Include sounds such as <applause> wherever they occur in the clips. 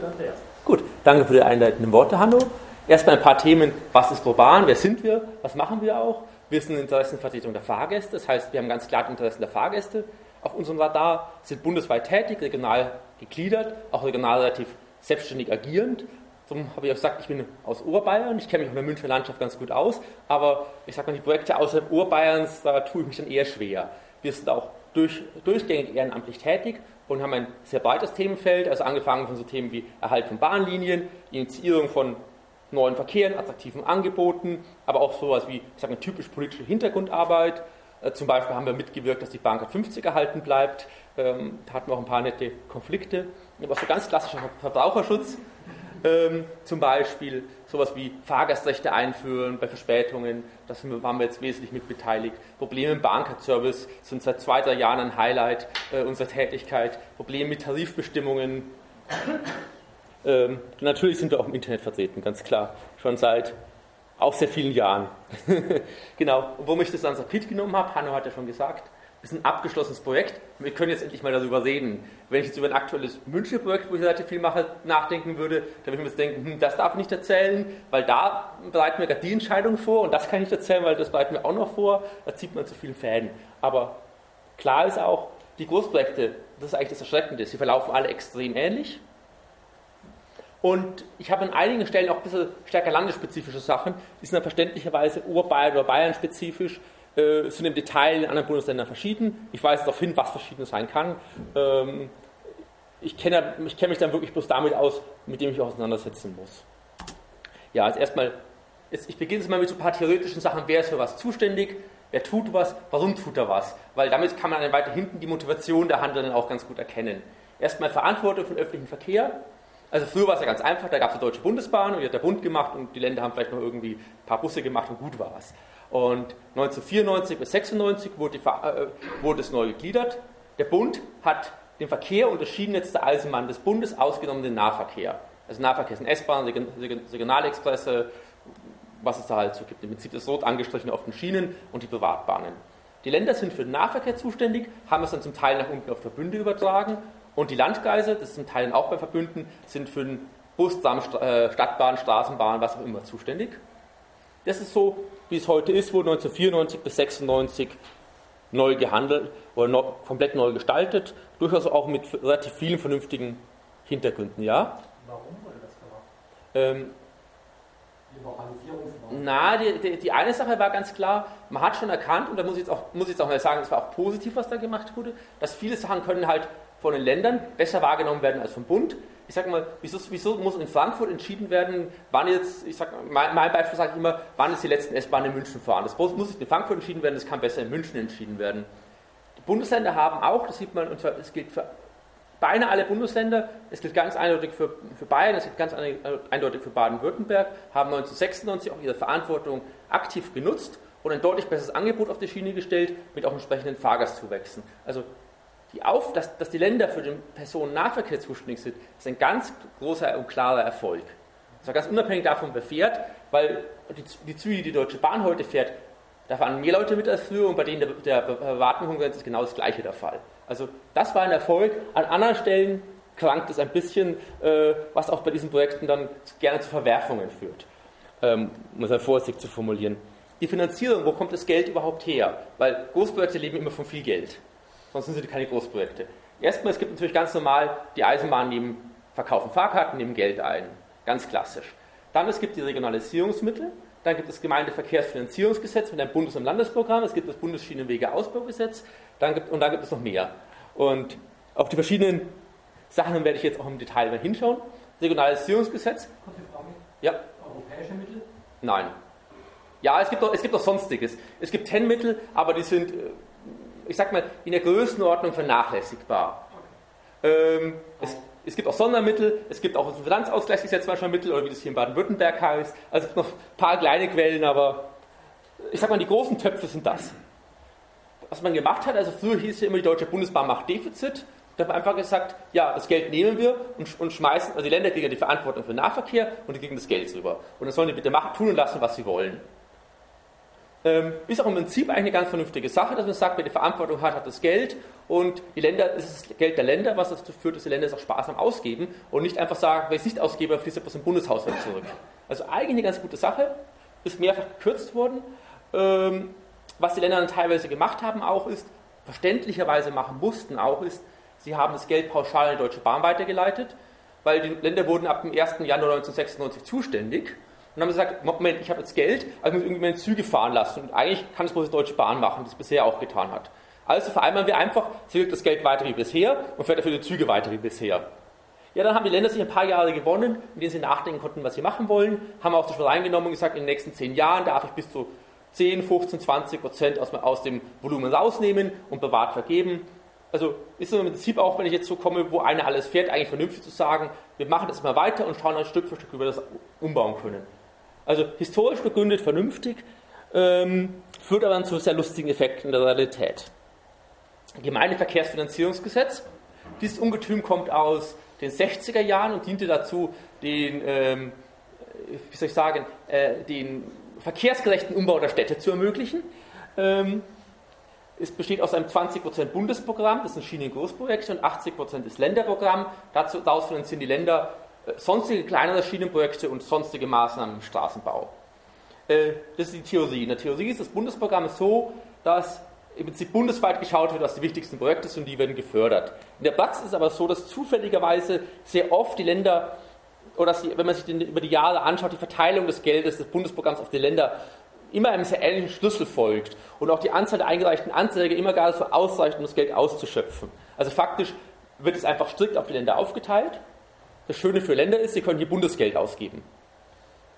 für Andreas. Gut, danke für die einleitenden Worte, Hanno. Erstmal ein paar Themen. Was ist Proban? Wer sind wir? Was machen wir auch? Wir sind Interessenvertretung der Fahrgäste. Das heißt, wir haben ganz klar die Interessen der Fahrgäste auf unserem Radar, sind bundesweit tätig, regional gegliedert, auch regional relativ selbstständig agierend. Darum habe ich auch gesagt, ich bin aus Oberbayern, ich kenne mich in der Münchner Landschaft ganz gut aus, aber ich sage mal, die Projekte außerhalb Oberbayerns, da tue ich mich dann eher schwer. Wir sind auch durch, durchgängig ehrenamtlich tätig und haben ein sehr breites Themenfeld, also angefangen von so Themen wie Erhalt von Bahnlinien, Initiierung von neuen Verkehren, attraktiven Angeboten, aber auch sowas wie, ich sage mal, typisch politische Hintergrundarbeit. Äh, zum Beispiel haben wir mitgewirkt, dass die Bahncard 50 erhalten bleibt. Ähm, da hatten wir auch ein paar nette Konflikte. Aber so ganz klassischer Verbraucherschutz. Ähm, zum Beispiel sowas wie Fahrgastrechte einführen bei Verspätungen, da waren wir jetzt wesentlich mit beteiligt. Probleme im Bankcard-Service sind seit zwei, drei Jahren ein Highlight äh, unserer Tätigkeit. Probleme mit Tarifbestimmungen. <clears throat> Ähm, natürlich sind wir auch im Internet vertreten, ganz klar. Schon seit auch sehr vielen Jahren. <laughs> genau. Warum ich das ans Sapit genommen habe, Hanno hat ja schon gesagt, ist ein abgeschlossenes Projekt. Wir können jetzt endlich mal darüber reden. Wenn ich jetzt über ein aktuelles Münchner Projekt, wo ich relativ viel mache, nachdenken würde, dann würde ich mir jetzt denken, hm, das darf ich nicht erzählen, weil da bereiten wir gerade die Entscheidung vor und das kann ich nicht erzählen, weil das bereiten wir auch noch vor. Da zieht man zu vielen Fäden. Aber klar ist auch, die Großprojekte, das ist eigentlich das Erschreckende, sie verlaufen alle extrem ähnlich. Und ich habe an einigen Stellen auch ein bisschen stärker landesspezifische Sachen, die sind dann verständlicherweise Oberbayern oder Bayern spezifisch äh, sind im Detail in anderen Bundesländern verschieden. Ich weise darauf hin, was verschieden sein kann. Ähm, ich kenne ich kenn mich dann wirklich bloß damit aus, mit dem ich mich auseinandersetzen muss. Ja, also erstmal, ich beginne jetzt mal mit so ein paar theoretischen Sachen. Wer ist für was zuständig? Wer tut was? Warum tut er was? Weil damit kann man dann weiter hinten die Motivation der Handelnden auch ganz gut erkennen. Erstmal Verantwortung für den öffentlichen Verkehr. Also früher war es ja ganz einfach, da gab es die Deutsche Bundesbahn und die hat der Bund gemacht und die Länder haben vielleicht noch irgendwie ein paar Busse gemacht und gut war es. Und 1994 bis 96 wurde, die, äh, wurde es neu gegliedert. Der Bund hat den Verkehr unter Schienennetz der Eisenbahn des Bundes ausgenommen den Nahverkehr. Also Nahverkehr sind S-Bahn, Regionalexpresse, was es da halt so gibt. Im Prinzip das rot angestrichene auf den Schienen und die Privatbahnen. Die Länder sind für den Nahverkehr zuständig, haben es dann zum Teil nach unten auf Verbünde übertragen und die Landkreise, das sind Teilen auch bei Verbünden, sind für den Bus, äh, Stadtbahn, Straßenbahn, was auch immer zuständig. Das ist so, wie es heute ist, wurde 1994 bis 1996 neu gehandelt oder neu, komplett neu gestaltet, durchaus auch mit relativ vielen vernünftigen Hintergründen, ja. Warum wurde das gemacht? Ähm, na, die, die, die, eine Sache war ganz klar, man hat schon erkannt, und da muss ich jetzt auch, muss ich jetzt auch mal sagen, es war auch positiv, was da gemacht wurde, dass viele Sachen können halt von den Ländern besser wahrgenommen werden als vom Bund ich sage mal, wieso, wieso, muss in Frankfurt entschieden werden, wann jetzt, ich sage, mein, mein Beispiel sage ich immer, wann ist die letzten S-Bahn in München fahren? Das muss nicht in Frankfurt entschieden werden, das kann besser in München entschieden werden. Die Bundesländer haben auch, das sieht man, und zwar, es gilt für beinahe alle Bundesländer, es gilt ganz eindeutig für, für Bayern, es gilt ganz eindeutig für Baden-Württemberg, haben 1996 auch ihre Verantwortung aktiv genutzt und ein deutlich besseres Angebot auf die Schiene gestellt, mit auch entsprechenden Fahrgastzuwächsen. Also die Auf, dass, dass die Länder für den Personennahverkehr zuständig sind, ist ein ganz großer und klarer Erfolg. Das war ganz unabhängig davon, wer fährt, weil die, die Züge, die die Deutsche Bahn heute fährt, da fahren mehr Leute mit als früher und bei denen der, der Privatenkonkurrenz ist genau das gleiche der Fall. Also das war ein Erfolg. An anderen Stellen krankt es ein bisschen, äh, was auch bei diesen Projekten dann gerne zu Verwerfungen führt, ähm, um es vorsichtig zu formulieren. Die Finanzierung, wo kommt das Geld überhaupt her? Weil Großprojekte leben immer von viel Geld sonst sind sie keine Großprojekte. Erstmal, es gibt natürlich ganz normal, die Eisenbahn nehmen, verkaufen Fahrkarten, nehmen Geld ein. Ganz klassisch. Dann es gibt die Regionalisierungsmittel, dann gibt es das Gemeindeverkehrsfinanzierungsgesetz mit einem Bundes- und Landesprogramm, es gibt das Bundesschienenwegeausbaugesetz dann gibt, und dann gibt es noch mehr. Und auf die verschiedenen Sachen werde ich jetzt auch im Detail mal hinschauen. Regionalisierungsgesetz. Kurze Frage. Ja. Europäische Mittel? Nein. Ja, es gibt auch, es gibt auch Sonstiges. Es gibt TEN-Mittel, aber die sind äh, ich sag mal, in der Größenordnung vernachlässigbar. Ähm, es, es, gibt auch Sondermittel, es gibt auch das Finanzausgleichsgesetz manchmal Mittel, oder wie das hier in Baden-Württemberg heißt. Also es gibt noch ein paar kleine Quellen, aber ich sag mal, die großen Töpfe sind das. Was man gemacht hat, also früher hieß ja immer, die Deutsche Bundesbahn macht Defizit. Da haben wir einfach gesagt, ja, das Geld nehmen wir und, und schmeißen, also die Länder kriegen die Verantwortung für den Nahverkehr und die kriegen das Geld rüber. Und dann sollen die bitte machen, tun und lassen, was sie wollen. Ähm, ist auch im Prinzip eigentlich eine ganz vernünftige Sache, dass man sagt, wer die Verantwortung hat, hat das Geld und die Länder, es ist das Geld der Länder, was dazu führt, dass die Länder es auch sparsam ausgeben und nicht einfach sagen, ich es nicht ausgebe, fließt etwas im Bundeshaushalt zurück. Also eigentlich eine ganz gute Sache, ist mehrfach gekürzt worden. Ähm, was die Länder dann teilweise gemacht haben auch ist, verständlicherweise machen mussten auch ist, sie haben das Geld pauschal in die Deutsche Bahn weitergeleitet, weil die Länder wurden ab dem 1. Januar 1996 zuständig und haben gesagt, Moment, ich habe jetzt Geld, also ich muss irgendwie meine Züge fahren lassen und eigentlich kann es bloß die Deutsche Bahn machen, die es bisher auch getan hat. Also vereinbaren wir einfach, sie das Geld weiter wie bisher und fährt dafür die Züge weiter wie bisher. Ja, dann haben die Länder sich ein paar Jahre gewonnen, in denen sie nachdenken konnten, was sie machen wollen, haben auch das reingenommen und gesagt, in den nächsten zehn Jahren darf ich bis zu 10, 15, 20 Prozent aus, aus dem Volumen rausnehmen und bewahrt vergeben. Also ist es im Prinzip auch, wenn ich jetzt so komme, wo einer alles fährt, eigentlich vernünftig zu sagen, wir machen das mal weiter und schauen dann Stück für Stück, wie wir das umbauen können. Also historisch begründet, vernünftig, ähm, führt aber zu sehr lustigen Effekten in der Realität. Gemeindeverkehrsfinanzierungsgesetz. Dieses Ungetüm kommt aus den 60er Jahren und diente dazu, den, ähm, wie soll ich sagen, äh, den verkehrsgerechten Umbau der Städte zu ermöglichen. Ähm, es besteht aus einem 20% Bundesprogramm, das sind Schienengroßprojekte, und 80% ist Länderprogramm. Dazu, daraus finanzieren die Länder äh, sonstige kleinere Schienenprojekte und sonstige Maßnahmen im Straßenbau. Äh, das ist die Theorie. In der Theorie ist das Bundesprogramm so, dass im Prinzip bundesweit geschaut wird, was die wichtigsten Projekte sind und die werden gefördert. In der Praxis ist es aber so, dass zufälligerweise sehr oft die Länder oder die, wenn man sich den, über die Jahre anschaut, die Verteilung des Geldes des Bundesprogramms auf die Länder immer einem sehr ähnlichen Schlüssel folgt und auch die Anzahl der eingereichten Anträge immer gar so ausreicht, um das Geld auszuschöpfen. Also faktisch wird es einfach strikt auf die Länder aufgeteilt. Das Schöne für Länder ist, sie können hier Bundesgeld ausgeben.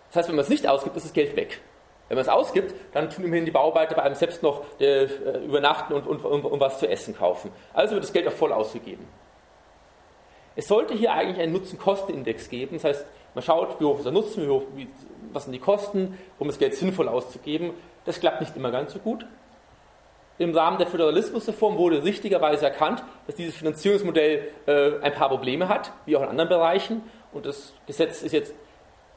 Das heißt, wenn man es nicht ausgibt, ist das Geld weg. Wenn man es ausgibt, dann tun immerhin die Bauarbeiter bei einem selbst noch äh, übernachten und, und, und, und was zu essen kaufen. Also wird das Geld auch voll ausgegeben. Es sollte hier eigentlich einen Nutzen-Kosten-Index geben. Das heißt, man schaut, wie hoch ist der Nutzen, wie hoch, wie, was sind die Kosten, um das Geld sinnvoll auszugeben. Das klappt nicht immer ganz so gut. Im Rahmen der Föderalismusreform wurde richtigerweise erkannt, dass dieses Finanzierungsmodell äh, ein paar Probleme hat, wie auch in anderen Bereichen. Und das Gesetz ist jetzt,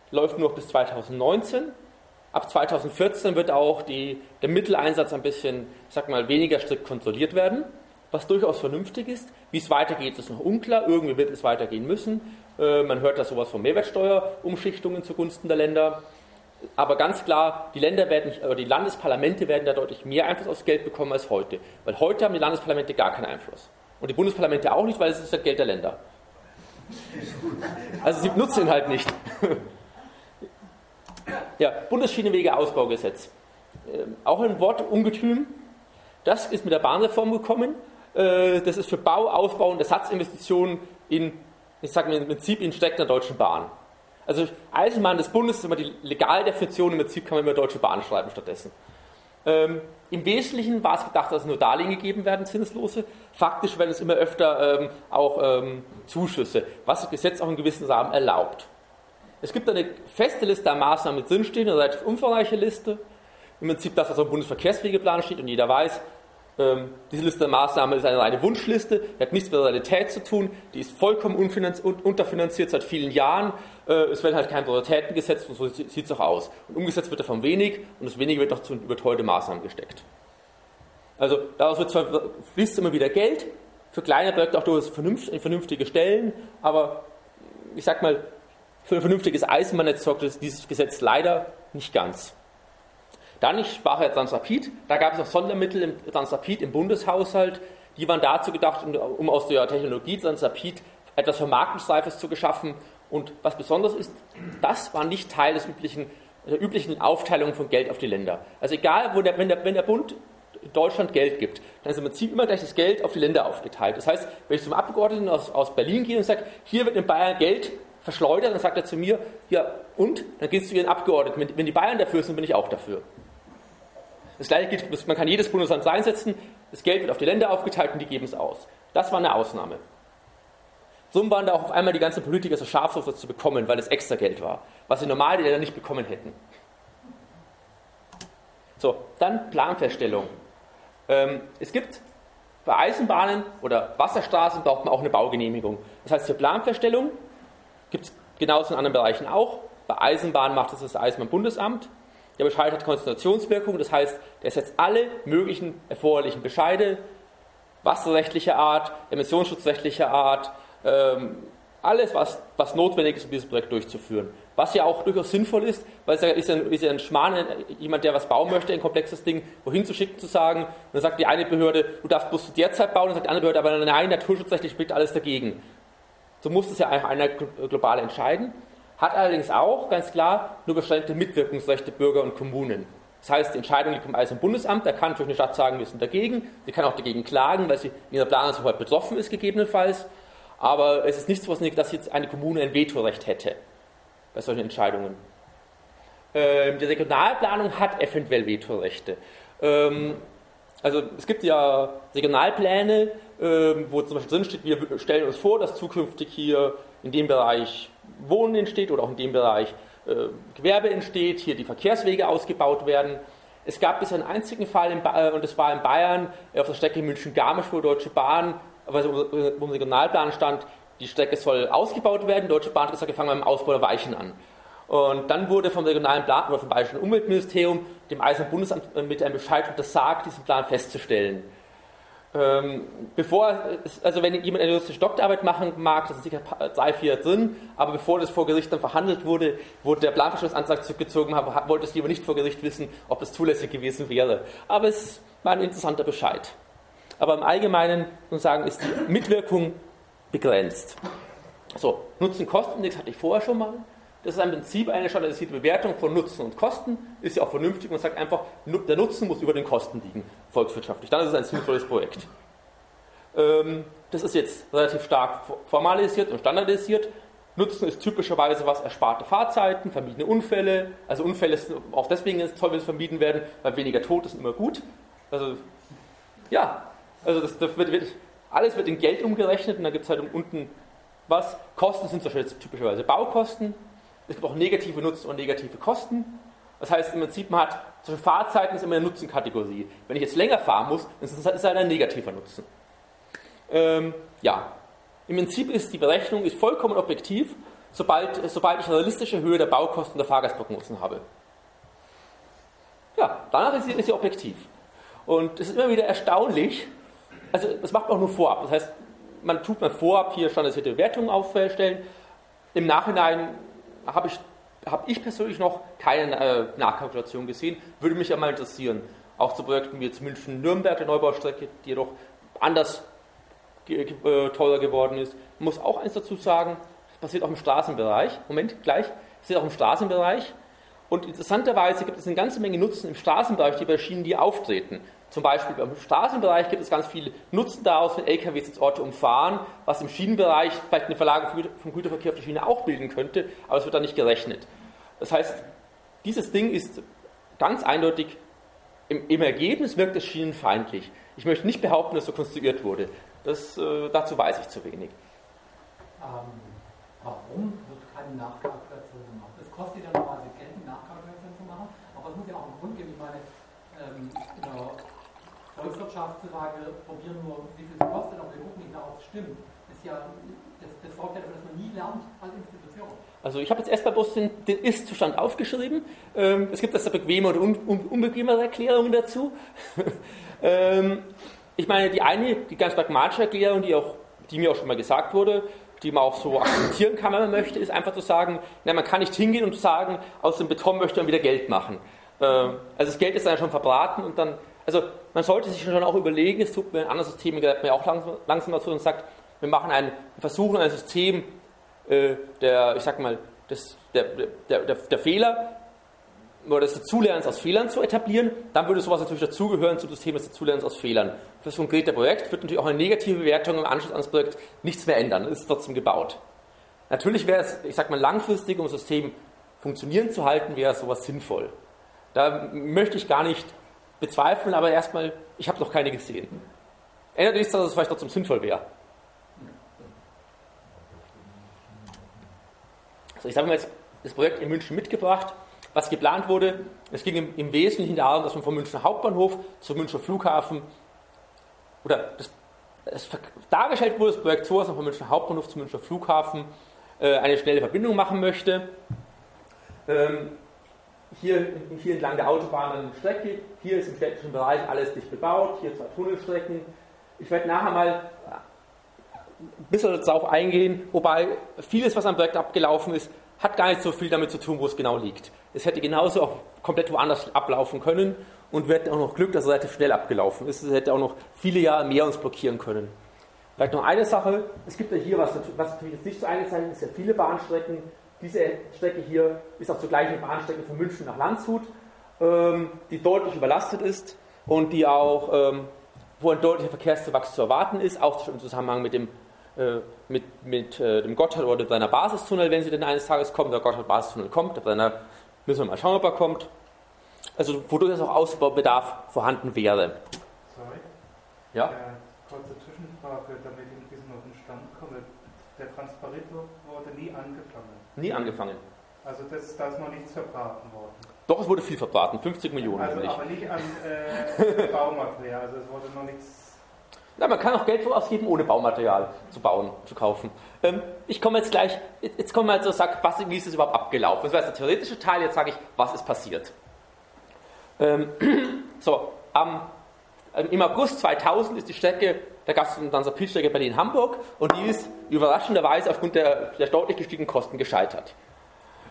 läuft nur noch bis 2019. Ab 2014 wird auch die, der Mitteleinsatz ein bisschen, sag mal, weniger strikt kontrolliert werden was durchaus vernünftig ist. Wie es weitergeht, ist noch unklar. Irgendwie wird es weitergehen müssen. Äh, man hört da sowas von Mehrwertsteuerumschichtungen zugunsten der Länder. Aber ganz klar, die Länder werden, oder die Landesparlamente werden da deutlich mehr Einfluss aufs Geld bekommen als heute. Weil heute haben die Landesparlamente gar keinen Einfluss. Und die Bundesparlamente auch nicht, weil es ist das Geld der Länder. Also sie nutzen ihn halt nicht. Ja, Bundesschienenwege-Ausbaugesetz. Ähm, auch ein Wort Ungetüm. Das ist mit der Bahnreform gekommen. Äh, das ist für Bau, Ausbau und Ersatzinvestitionen in, ich sage mal im Prinzip in Strecken der Deutschen Bahn. Also Eisenbahn des Bundes ist immer die Legaldefinition, im Prinzip kann man immer Deutsche Bahn schreiben stattdessen. Ähm, Im Wesentlichen war es gedacht, dass nur Darlehen gegeben werden, zinslose. Faktisch werden es immer öfter ähm, auch ähm, Zuschüsse, was das Gesetz auch in gewissen Rahmen erlaubt. Es gibt eine feste Liste an Maßnahmen mit drinstehen, eine relativ umfangreiche Liste. Im Prinzip das, was dem Bundesverkehrswegeplan steht und jeder weiß, ähm, diese Liste der Maßnahmen ist eine reine Wunschliste, die hat nichts mit der Realität zu tun, die ist vollkommen unterfinanziert seit vielen Jahren. Äh, es werden halt keine Prioritäten gesetzt und so sieht es auch aus. Und umgesetzt wird davon wenig und das wenige wird noch zu überteuerte Maßnahmen gesteckt. Also daraus wird zwar, fließt immer wieder Geld, für kleine Projekte auch durchaus vernünftige Stellen, aber ich sag mal, für ein vernünftiges Eisenbahnnetz sorgt dieses Gesetz leider nicht ganz. Dann, ich sprach ja Transrapid, da gab es auch Sondermittel im Transrapid im Bundeshaushalt, die waren dazu gedacht, um aus der Technologie Transrapid etwas Vermarktungsreifes zu geschaffen. Und was besonders ist, das war nicht Teil des üblichen, der üblichen Aufteilung von Geld auf die Länder. Also egal, der, wenn, der, wenn der Bund Deutschland Geld gibt, dann ist im Prinzip immer gleich das Geld auf die Länder aufgeteilt. Das heißt, wenn ich zum Abgeordneten aus, aus Berlin gehe und sage, hier wird in Bayern Geld verschleudert, dann sagt er zu mir, ja und? Dann gehst du zu Ihren Abgeordneten. Wenn, wenn die Bayern dafür sind, bin ich auch dafür. Das gleiche gilt, man kann jedes Bundesland einsetzen, das Geld wird auf die Länder aufgeteilt und die geben es aus. Das war eine Ausnahme. So waren da auch auf einmal die ganzen Politiker so scharf das zu bekommen, weil es extra Geld war, was sie normal die Länder nicht bekommen hätten. So, dann Planfeststellung. Ähm, es gibt bei Eisenbahnen oder Wasserstraßen braucht man auch eine Baugenehmigung. Das heißt, für Planfeststellung gibt es genauso in anderen Bereichen auch. Bei Eisenbahnen macht es das Eisenbahnbundesamt. Der Bescheid hat Konzentrationswirkung, das heißt, der setzt alle möglichen erforderlichen Bescheide, wasserrechtlicher Art, emissionsschutzrechtlicher Art, ähm, alles, was, was notwendig ist, um dieses Projekt durchzuführen. Was ja auch durchaus sinnvoll ist, weil es ja, ist, ja, ist ja ein Schmarrn, jemand, der was bauen möchte, ein komplexes Ding, wohin zu schicken, zu sagen, und dann sagt die eine Behörde, du darfst bloß zu der Zeit bauen, und sagt die andere Behörde, aber nein, naturschutzrechtlich spricht alles dagegen. So muss es ja eigentlich einer global entscheiden, hat allerdings auch ganz klar nur beschränkte Mitwirkungsrechte Bürger und Kommunen. Das heißt, die Entscheidung liegt beim Eis- und Bundesamt, da kann natürlich eine Stadt sagen, wir sind dagegen, sie kann auch dagegen klagen, weil sie in ihrer Planungshoheit betroffen ist, gegebenenfalls. Aber es ist nicht so, dass jetzt eine Kommune ein Vetorecht hätte bei solchen Entscheidungen. Ähm, die Regionalplanung hat eventuell Vetorechte. Ähm, also es gibt ja Regionalpläne, ähm, wo zum Beispiel drinsteht, wir stellen uns vor, dass zukünftig hier in dem Bereich Wohnen entsteht oder auch in dem Bereich äh, Gewerbe entsteht, hier die Verkehrswege ausgebaut werden. Es gab bisher einen einzigen Fall, ba äh, und das war in Bayern, auf der Strecke München-Garmisch, wo Deutsche Bahn, also wo im Regionalplan stand, die Strecke soll ausgebaut werden. Die Deutsche Bahn hat gesagt, wir fangen beim Ausbau der Weichen an. Und dann wurde vom regionalen Plan oder vom Bayerischen Umweltministerium dem Eisernen Bundesamt mit einem Bescheid untersagt, diesen Plan festzustellen. Ähm, bevor, also wenn jemand eine juristische Doktorarbeit machen mag, das sind sicher drei, vier drin, aber bevor das vor Gericht dann verhandelt wurde, wurde der Planverschlussantrag zurückgezogen, wollte es lieber nicht vor Gericht wissen, ob es zulässig gewesen wäre. Aber es war ein interessanter Bescheid. Aber im Allgemeinen, sagen, ist die Mitwirkung begrenzt. So, Nutzen-Kosten-Index hatte ich vorher schon mal. Das ist im Prinzip eine standardisierte Bewertung von Nutzen und Kosten. Ist ja auch vernünftig und sagt einfach, der Nutzen muss über den Kosten liegen, volkswirtschaftlich. Dann ist es ein sinnvolles Projekt. Ähm, das ist jetzt relativ stark formalisiert und standardisiert. Nutzen ist typischerweise was ersparte Fahrzeiten, vermiedene Unfälle. Also Unfälle ist auch deswegen toll, wenn es vermieden werden, weil weniger Tod ist immer gut. Also ja, also das, das wird, wird, alles wird in Geld umgerechnet und da gibt es halt unten was. Kosten sind zum Beispiel typischerweise Baukosten. Es gibt auch negative Nutzen und negative Kosten. Das heißt, im Prinzip, man hat, zum Fahrzeiten ist immer eine Nutzenkategorie. Wenn ich jetzt länger fahren muss, dann ist es halt ein negativer Nutzen. Ähm, ja, im Prinzip ist die Berechnung ist vollkommen objektiv, sobald, sobald ich eine realistische Höhe der Baukosten der Fahrgastprognosen habe. Ja, danach ist sie, ist sie objektiv. Und es ist immer wieder erstaunlich, also das macht man auch nur vorab. Das heißt, man tut mal vorab hier standardisierte Wertungen aufstellen. Im Nachhinein habe ich, hab ich persönlich noch keine äh, Nachkalkulation gesehen. Würde mich ja mal interessieren. Auch zu Projekten wie jetzt München-Nürnberg, der Neubaustrecke, die jedoch anders äh, teurer geworden ist. Ich muss auch eins dazu sagen, das passiert auch im Straßenbereich. Moment, gleich. Das passiert auch im Straßenbereich. Und interessanterweise gibt es eine ganze Menge Nutzen im Straßenbereich, die bei Schienen, die auftreten. Zum Beispiel im Straßenbereich gibt es ganz viel Nutzen daraus, wenn LKWs jetzt Orte umfahren, was im Schienenbereich vielleicht eine Verlagerung vom Güterverkehr auf die Schiene auch bilden könnte, aber es wird da nicht gerechnet. Das heißt, dieses Ding ist ganz eindeutig, im, im Ergebnis wirkt es schienenfeindlich. Ich möchte nicht behaupten, dass so konstruiert wurde. Das, äh, dazu weiß ich zu wenig. Ähm, warum wird keine Nachkalkulation gemacht? Es kostet ja normalerweise Geld, eine Nachkalkulation zu machen, aber es muss ja auch einen Grund geben. Ich meine, ähm, in der Volkswirtschaftslage probieren nur, wie viel es kostet, aber wir gucken nicht nach, ob es stimmt. Das, ist ja, das, das sorgt ja dafür, dass man nie lernt als Institution. Also ich habe jetzt erstmal bloß den, den Ist-Zustand aufgeschrieben. Ähm, es gibt also bequeme und un, un, unbequemere Erklärungen dazu. <laughs> ähm, ich meine, die eine, die ganz pragmatische Erklärung, die, auch, die mir auch schon mal gesagt wurde, die man auch so akzeptieren kann, wenn man möchte, ist einfach zu sagen, na, man kann nicht hingehen und sagen, aus dem Beton möchte man wieder Geld machen. Ähm, also das Geld ist dann schon verbraten und dann also man sollte sich schon auch überlegen, es tut mir in anderen Systemen gehört mir auch langsam, langsam dazu und sagt, wir machen ein, wir versuchen ein System äh, der, ich sag mal, des, der, der, der, der Fehler oder des Dazulernens aus Fehlern zu etablieren, dann würde sowas natürlich dazugehören zum System des Dazulernens aus Fehlern. Für das konkrete Projekt wird natürlich auch eine negative Bewertung im Anschluss an das Projekt nichts mehr ändern, es ist trotzdem gebaut. Natürlich wäre es, ich sag mal, langfristig, um das System funktionieren zu halten, wäre sowas sinnvoll. Da möchte ich gar nicht bezweifeln, aber erstmal, ich habe noch keine gesehen. Ändert nichts, dass es vielleicht trotzdem sinnvoll wäre. Also ich habe mir jetzt das Projekt in München mitgebracht. Was geplant wurde, es ging im, im Wesentlichen darum, dass man vom Münchner Hauptbahnhof zum Münchner Flughafen oder das, das dargestellt wurde, das Projekt so, dass man vom Münchner Hauptbahnhof zum Münchner Flughafen äh, eine schnelle Verbindung machen möchte. Ähm, hier, hier entlang der Autobahn eine Strecke, hier ist im städtischen Bereich alles dicht bebaut, hier zwei Tunnelstrecken. Ich werde nachher mal ein bisschen darauf eingehen, wobei vieles, was am Projekt abgelaufen ist, hat gar nicht so viel damit zu tun, wo es genau liegt. Es hätte genauso auch komplett woanders ablaufen können und wir hätten auch noch Glück, dass es relativ schnell abgelaufen ist. Es hätte auch noch viele Jahre mehr uns blockieren können. Vielleicht noch eine Sache, es gibt ja hier, was, was natürlich jetzt nicht so eingezeichnet ist, ja viele Bahnstrecken. Diese Strecke hier ist auch zugleich eine Bahnstrecke von München nach Landshut, ähm, die deutlich überlastet ist und die auch, ähm, wo ein deutlicher Verkehrszuwachs zu erwarten ist, auch im Zusammenhang mit dem äh, mit, mit äh, dem Gotthard oder seiner Basistunnel, wenn sie denn eines Tages kommt, der Gotthard-Basistunnel kommt, ob seiner, müssen wir mal schauen, ob er kommt. Also wodurch auch Ausbaubedarf vorhanden wäre. Sorry. Ja? Äh, kurze Zwischenfrage, damit ich ein bisschen auf den Stand komme. Der Transparito wurde nie angefangen. Nie angefangen. Also das, da ist noch nichts verbraten worden. Doch, es wurde viel verbraten, 50 Millionen. Also nämlich. aber nicht an äh, <laughs> Baumaterial, also es wurde noch nichts Ja, man kann auch Geld ausgeben, ohne Baumaterial zu bauen, zu kaufen. Ähm, ich komme jetzt gleich, jetzt, jetzt kommen wir also sag, was, wie ist es überhaupt abgelaufen? Das war jetzt der theoretische Teil, jetzt sage ich, was ist passiert. Ähm, <clears throat> so, am, im August 2000 ist die Strecke, da gab es dann Transrapid-Strecke Berlin-Hamburg und die ist überraschenderweise aufgrund der, der deutlich gestiegenen Kosten gescheitert.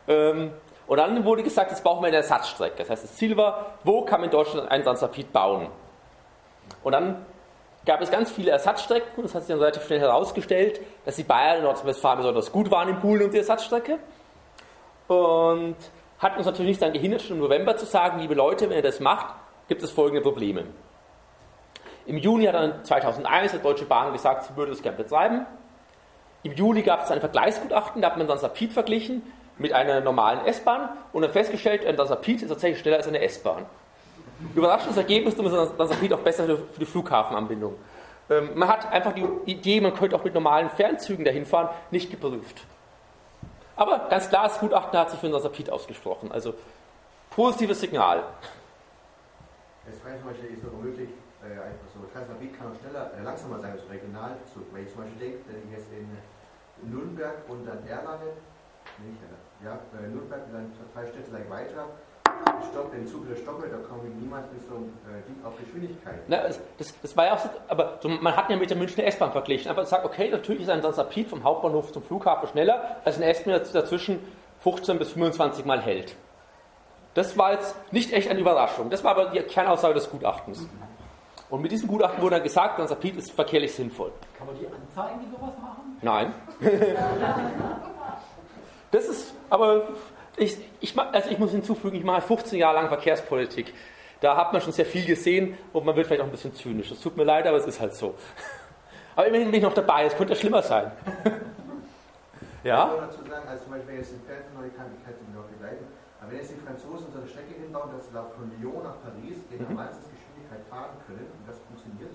Ähm, und dann wurde gesagt, jetzt brauchen wir eine Ersatzstrecke. Das heißt, das Ziel war, wo kann man in Deutschland einen Transrapid bauen? Und dann gab es ganz viele Ersatzstrecken und es hat sich dann relativ schnell herausgestellt, dass die Bayern in Nordrhein-Westfalen besonders gut waren im Poolen und die Ersatzstrecke. Und hat uns natürlich nicht daran gehindert, schon im November zu sagen, liebe Leute, wenn ihr das macht, gibt es folgende Probleme. Im Juni hat dann 2001 der Deutsche Bahn gesagt, sie würde das gerne betreiben. Im Juli gab es ein Vergleichsgutachten, da hat man dann Sapid verglichen mit einer normalen S-Bahn und dann festgestellt, ein Sapid ist tatsächlich schneller als eine S-Bahn. Überraschendes Ergebnis, und das Sapid auch besser für die Flughafenanbindung. Ähm, man hat einfach die Idee, man könnte auch mit normalen Fernzügen dahin fahren, nicht geprüft. Aber ganz klar, das Gutachten hat sich für den Sapid ausgesprochen. Also positives Signal. Zum Beispiel, ist es möglich, äh, einfach so, Transrapid kann auch schneller, äh, langsamer sein als Regionalzug. Weil ich zum Beispiel denke, wenn ich jetzt in Nürnberg und dann Erlangen, nicht Erlangen, ja, äh, Nürnberg und dann drei Städte like weiter, Stopp, den Zug wieder stoppe, da komme ich niemals bis so äh, auf Geschwindigkeit. Na, das, das, das war ja auch so, aber so, man hat ja mit der Münchner S-Bahn verglichen. Einfach gesagt, okay, natürlich ist ein Transrapid vom Hauptbahnhof zum Flughafen schneller, als ein S-Bahn dazwischen 15 bis 25 Mal hält. Das war jetzt nicht echt eine Überraschung. Das war aber die Kernaussage des Gutachtens. Und mit diesem Gutachten wurde dann gesagt, Transrapid ist verkehrlich sinnvoll. Kann man die anzeigen, die sowas machen? Nein. das ist, aber ich, ich, also ich muss hinzufügen, ich mache 15 Jahre lang Verkehrspolitik. Da hat man schon sehr viel gesehen und man wird vielleicht auch ein bisschen zynisch. Das tut mir leid, aber es ist halt so. Aber immerhin bin ich noch dabei, es könnte ja schlimmer sein. <laughs> Ich ja? will dazu sagen, also zum Beispiel, wenn jetzt in kann, ich kann es noch begleiten, aber wenn jetzt die Franzosen so eine Strecke hinbauen, dass sie da von Lyon nach Paris in Mhm. der Geschwindigkeit fahren können, und das funktioniert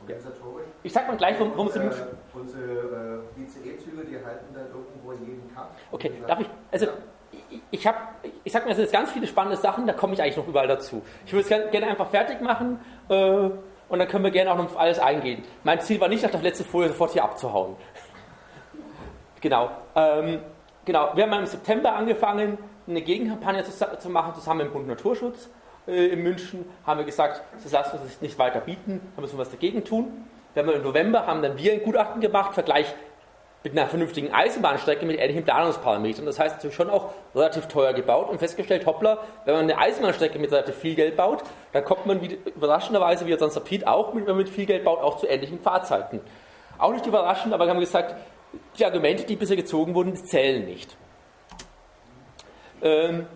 organisatorisch. Ich sag mal gleich, worum worum es im äh, Unsere äh, ICE-Züge, die halten da irgendwo jedem Kaff. Okay, Und darf ich, also ich, ich habe, ich sag mir, es sind jetzt ganz viele spannende Sachen, da komme ich eigentlich noch überall dazu. Ich würde es gerne, einfach fertig machen äh, und dann können wir gerne auch noch auf alles eingehen. Mein Ziel war nicht, nach der letzten Folie sofort hier abzuhauen. <laughs> genau. Ähm, genau, wir haben im September angefangen, eine Gegenkampagne zu, zu machen, zusammen mit dem Bund Naturschutz in München. Haben wir gesagt, das lassen wir sich nicht weiter bieten, da müssen wir was dagegen tun. Wir haben im November haben dann wir ein Gutachten gemacht, Vergleich mit einer vernünftigen Eisenbahnstrecke mit ähnlichen Planungsparametern. Das heißt, natürlich schon auch relativ teuer gebaut und festgestellt, hoppla, wenn man eine Eisenbahnstrecke mit relativ viel Geld baut, dann kommt man wieder, überraschenderweise, wie der Transrapid auch, wenn man mit viel Geld baut, auch zu ähnlichen Fahrzeiten. Auch nicht überraschend, aber wir haben gesagt, die Argumente, die bisher gezogen wurden, zählen nicht. Ähm,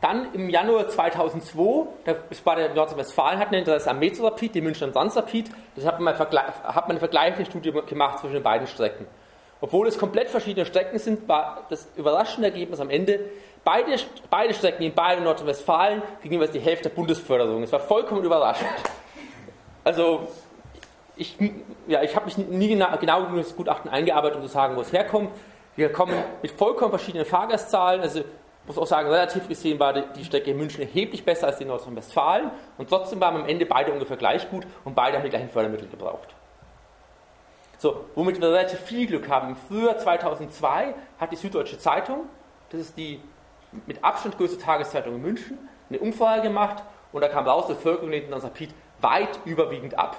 dann im Januar 2002, da das war der Nordrhein-Westfalen hat ein Interesse am Metrorapid, dem Münchner Transrapid. Das hat man, hat man eine vergleichende Studie gemacht zwischen den beiden Strecken. Obwohl es komplett verschiedene Strecken sind, war das überraschende Ergebnis am Ende, beide, beide Strecken in Bayern und Nordrhein-Westfalen kriegen jeweils die Hälfte der Bundesförderung. Es war vollkommen überraschend. Also, ich, ja, ich habe mich nie genau, genau in das Gutachten eingearbeitet, um zu sagen, wo es herkommt. Wir kommen mit vollkommen verschiedenen Fahrgastzahlen. Also, muss auch sagen, relativ gesehen war die, Strecke in München erheblich besser als die in Nordrhein-Westfalen. Und trotzdem waren am Ende beide ungefähr gleich gut und beide haben die gleichen Fördermittel gebraucht. So, womit wir relativ viel Glück haben. Im Frühjahr 2002 hat die Süddeutsche Zeitung, das ist die mit Abstand größte Tageszeitung in München, eine Umfrage gemacht und da kam raus, die Bevölkerung lehnt den Sapit weit überwiegend ab.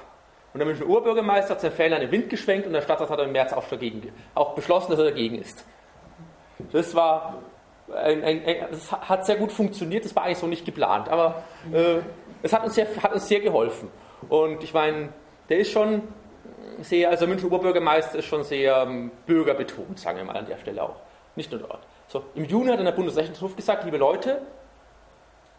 Und der Münchner Urbürgermeister hat seinen Fällen den Wind geschwenkt und der Stadtrat hat im März auch, dagegen, auch beschlossen, dass er dagegen ist. Das war ein, ein, ein, das hat sehr gut funktioniert, das war eigentlich so nicht geplant, aber äh, es hat uns, sehr, hat uns sehr geholfen. Und ich meine, der ist schon sehr, also Münchner Oberbürgermeister ist schon sehr ähm, bürgerbetont, sagen wir mal an der Stelle auch. Nicht nur dort. So, Im Juni hat dann der Bundesrechnungshof gesagt, liebe Leute,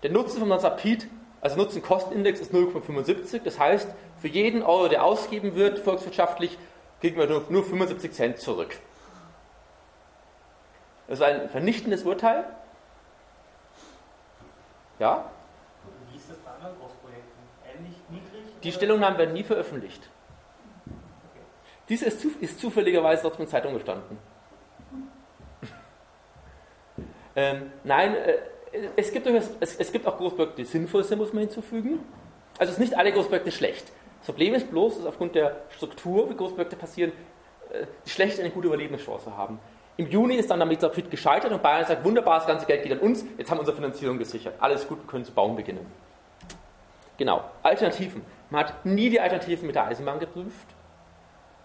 der Nutzen von Nasapid, also Nutzen-Kostenindex ist 0,75, das heißt, für jeden Euro, der ausgegeben wird, volkswirtschaftlich, kriegen wir nur, nur 75 Cent zurück. Das ist ein vernichtendes Urteil. Ja? Wie ist das bei anderen Großprojekten? Ähnlich niedrig? Die Stellungnahmen werden nie veröffentlicht. Diese ist, ist zufälligerweise dort in der Zeitung gestanden. <laughs> ähm, nein, äh, es, gibt es, es, gibt auch Großprojekte, die sinnvoll sind, muss man hinzufügen. Also es sind nicht alle Großprojekte schlecht. Das Problem ist bloß, dass aufgrund der Struktur, wie Großprojekte passieren, äh, schlecht eine gute Überlebenschance haben. Im Juni ist dann der Mietverpflicht gescheitert und Bayern sagt, wunderbar, das ganze Geld geht an uns, jetzt haben wir unsere Finanzierung gesichert. Alles gut, wir können zu bauen beginnen. Genau, Alternativen. Man hat nie die Alternativen mit der Eisenbahn geprüft.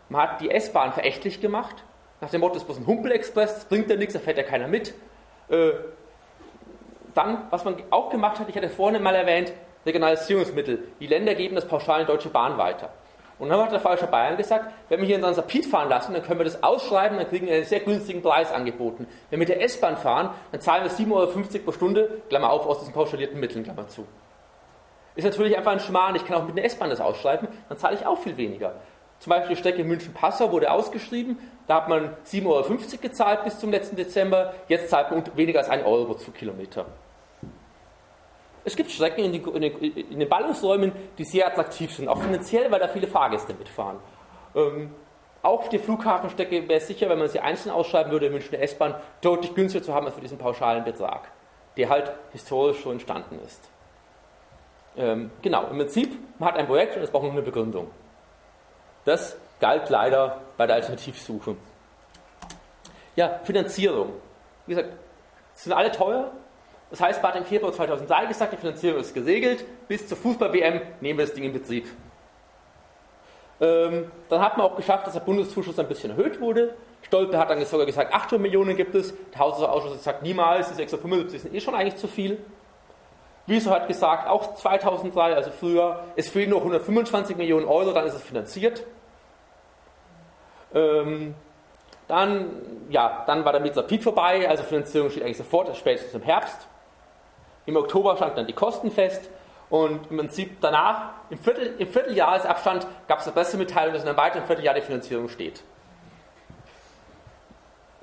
Man hat die S-Bahn verächtlich gemacht, nach dem Motto, das ist bloß ein Humpel-Express, das bringt ja nichts, da fährt ja keiner mit. Äh, dann, was man auch gemacht hat, ich hatte vorhin mal erwähnt, Regionalisierungsmittel. Die Länder geben das pauschal in Deutsche Bahn weiter. Und dann hat der Falsche Bayern gesagt, wenn wir hier in unseren Sapit fahren lassen, dann können wir das ausschreiben, dann kriegen wir einen sehr günstigen Preis angeboten. Wenn wir mit der S-Bahn fahren, dann zahlen wir 7,50 Euro pro Stunde, Klammer auf, aus diesen pauschalierten Mitteln, Klammer zu. Ist natürlich einfach ein Schmarrn, ich kann auch mit der S-Bahn das ausschreiben, dann zahle ich auch viel weniger. Zum Beispiel die Strecke München-Passau wurde ausgeschrieben, da hat man 7,50 Euro gezahlt bis zum letzten Dezember, jetzt zahlt man weniger als 1 Euro pro Kilometer. Es gibt Strecken in, die, in, den, in, den, Ballungsräumen, die sehr attraktiv sind, auch finanziell, weil da viele Fahrgäste mitfahren. Ähm, auch die Flughafenstrecke wäre sicher, wenn man sie einzeln ausschreiben würde, in Münchner S-Bahn, deutlich günstiger zu haben als für diesen pauschalen Betrag, der halt historisch schon entstanden ist. Ähm, genau, im Prinzip, man hat ein Projekt und es braucht nur eine Begründung. Das galt leider bei der Alternativsuche. Ja, Finanzierung. Wie gesagt, sind alle teuer, das heißt, Bad im Februar 2003 gesagt, die Finanzierung ist gesegelt, bis zur Fußball-WM nehmen wir das Ding in Betrieb. Ähm, dann hat man auch geschafft, dass der Bundeszuschuss ein bisschen erhöht wurde. Stolpe hat dann sogar gesagt, 800 Millionen gibt es. Der Haushaltsausschuss hat gesagt, niemals, die 675 sind eh schon eigentlich zu viel. Wieso hat gesagt, auch 2003, also früher, es fehlen noch 125 Millionen Euro, dann ist es finanziert. Ähm, dann, ja, dann war der Mitzapit vorbei, also Finanzierung steht eigentlich sofort, spätestens im Herbst. Im Oktober standen dann die Kosten fest und im Prinzip danach, im, Viertel, im Vierteljahresabstand, gab es eine Pressemitteilung, dass in einem weiteren Vierteljahr die Finanzierung steht.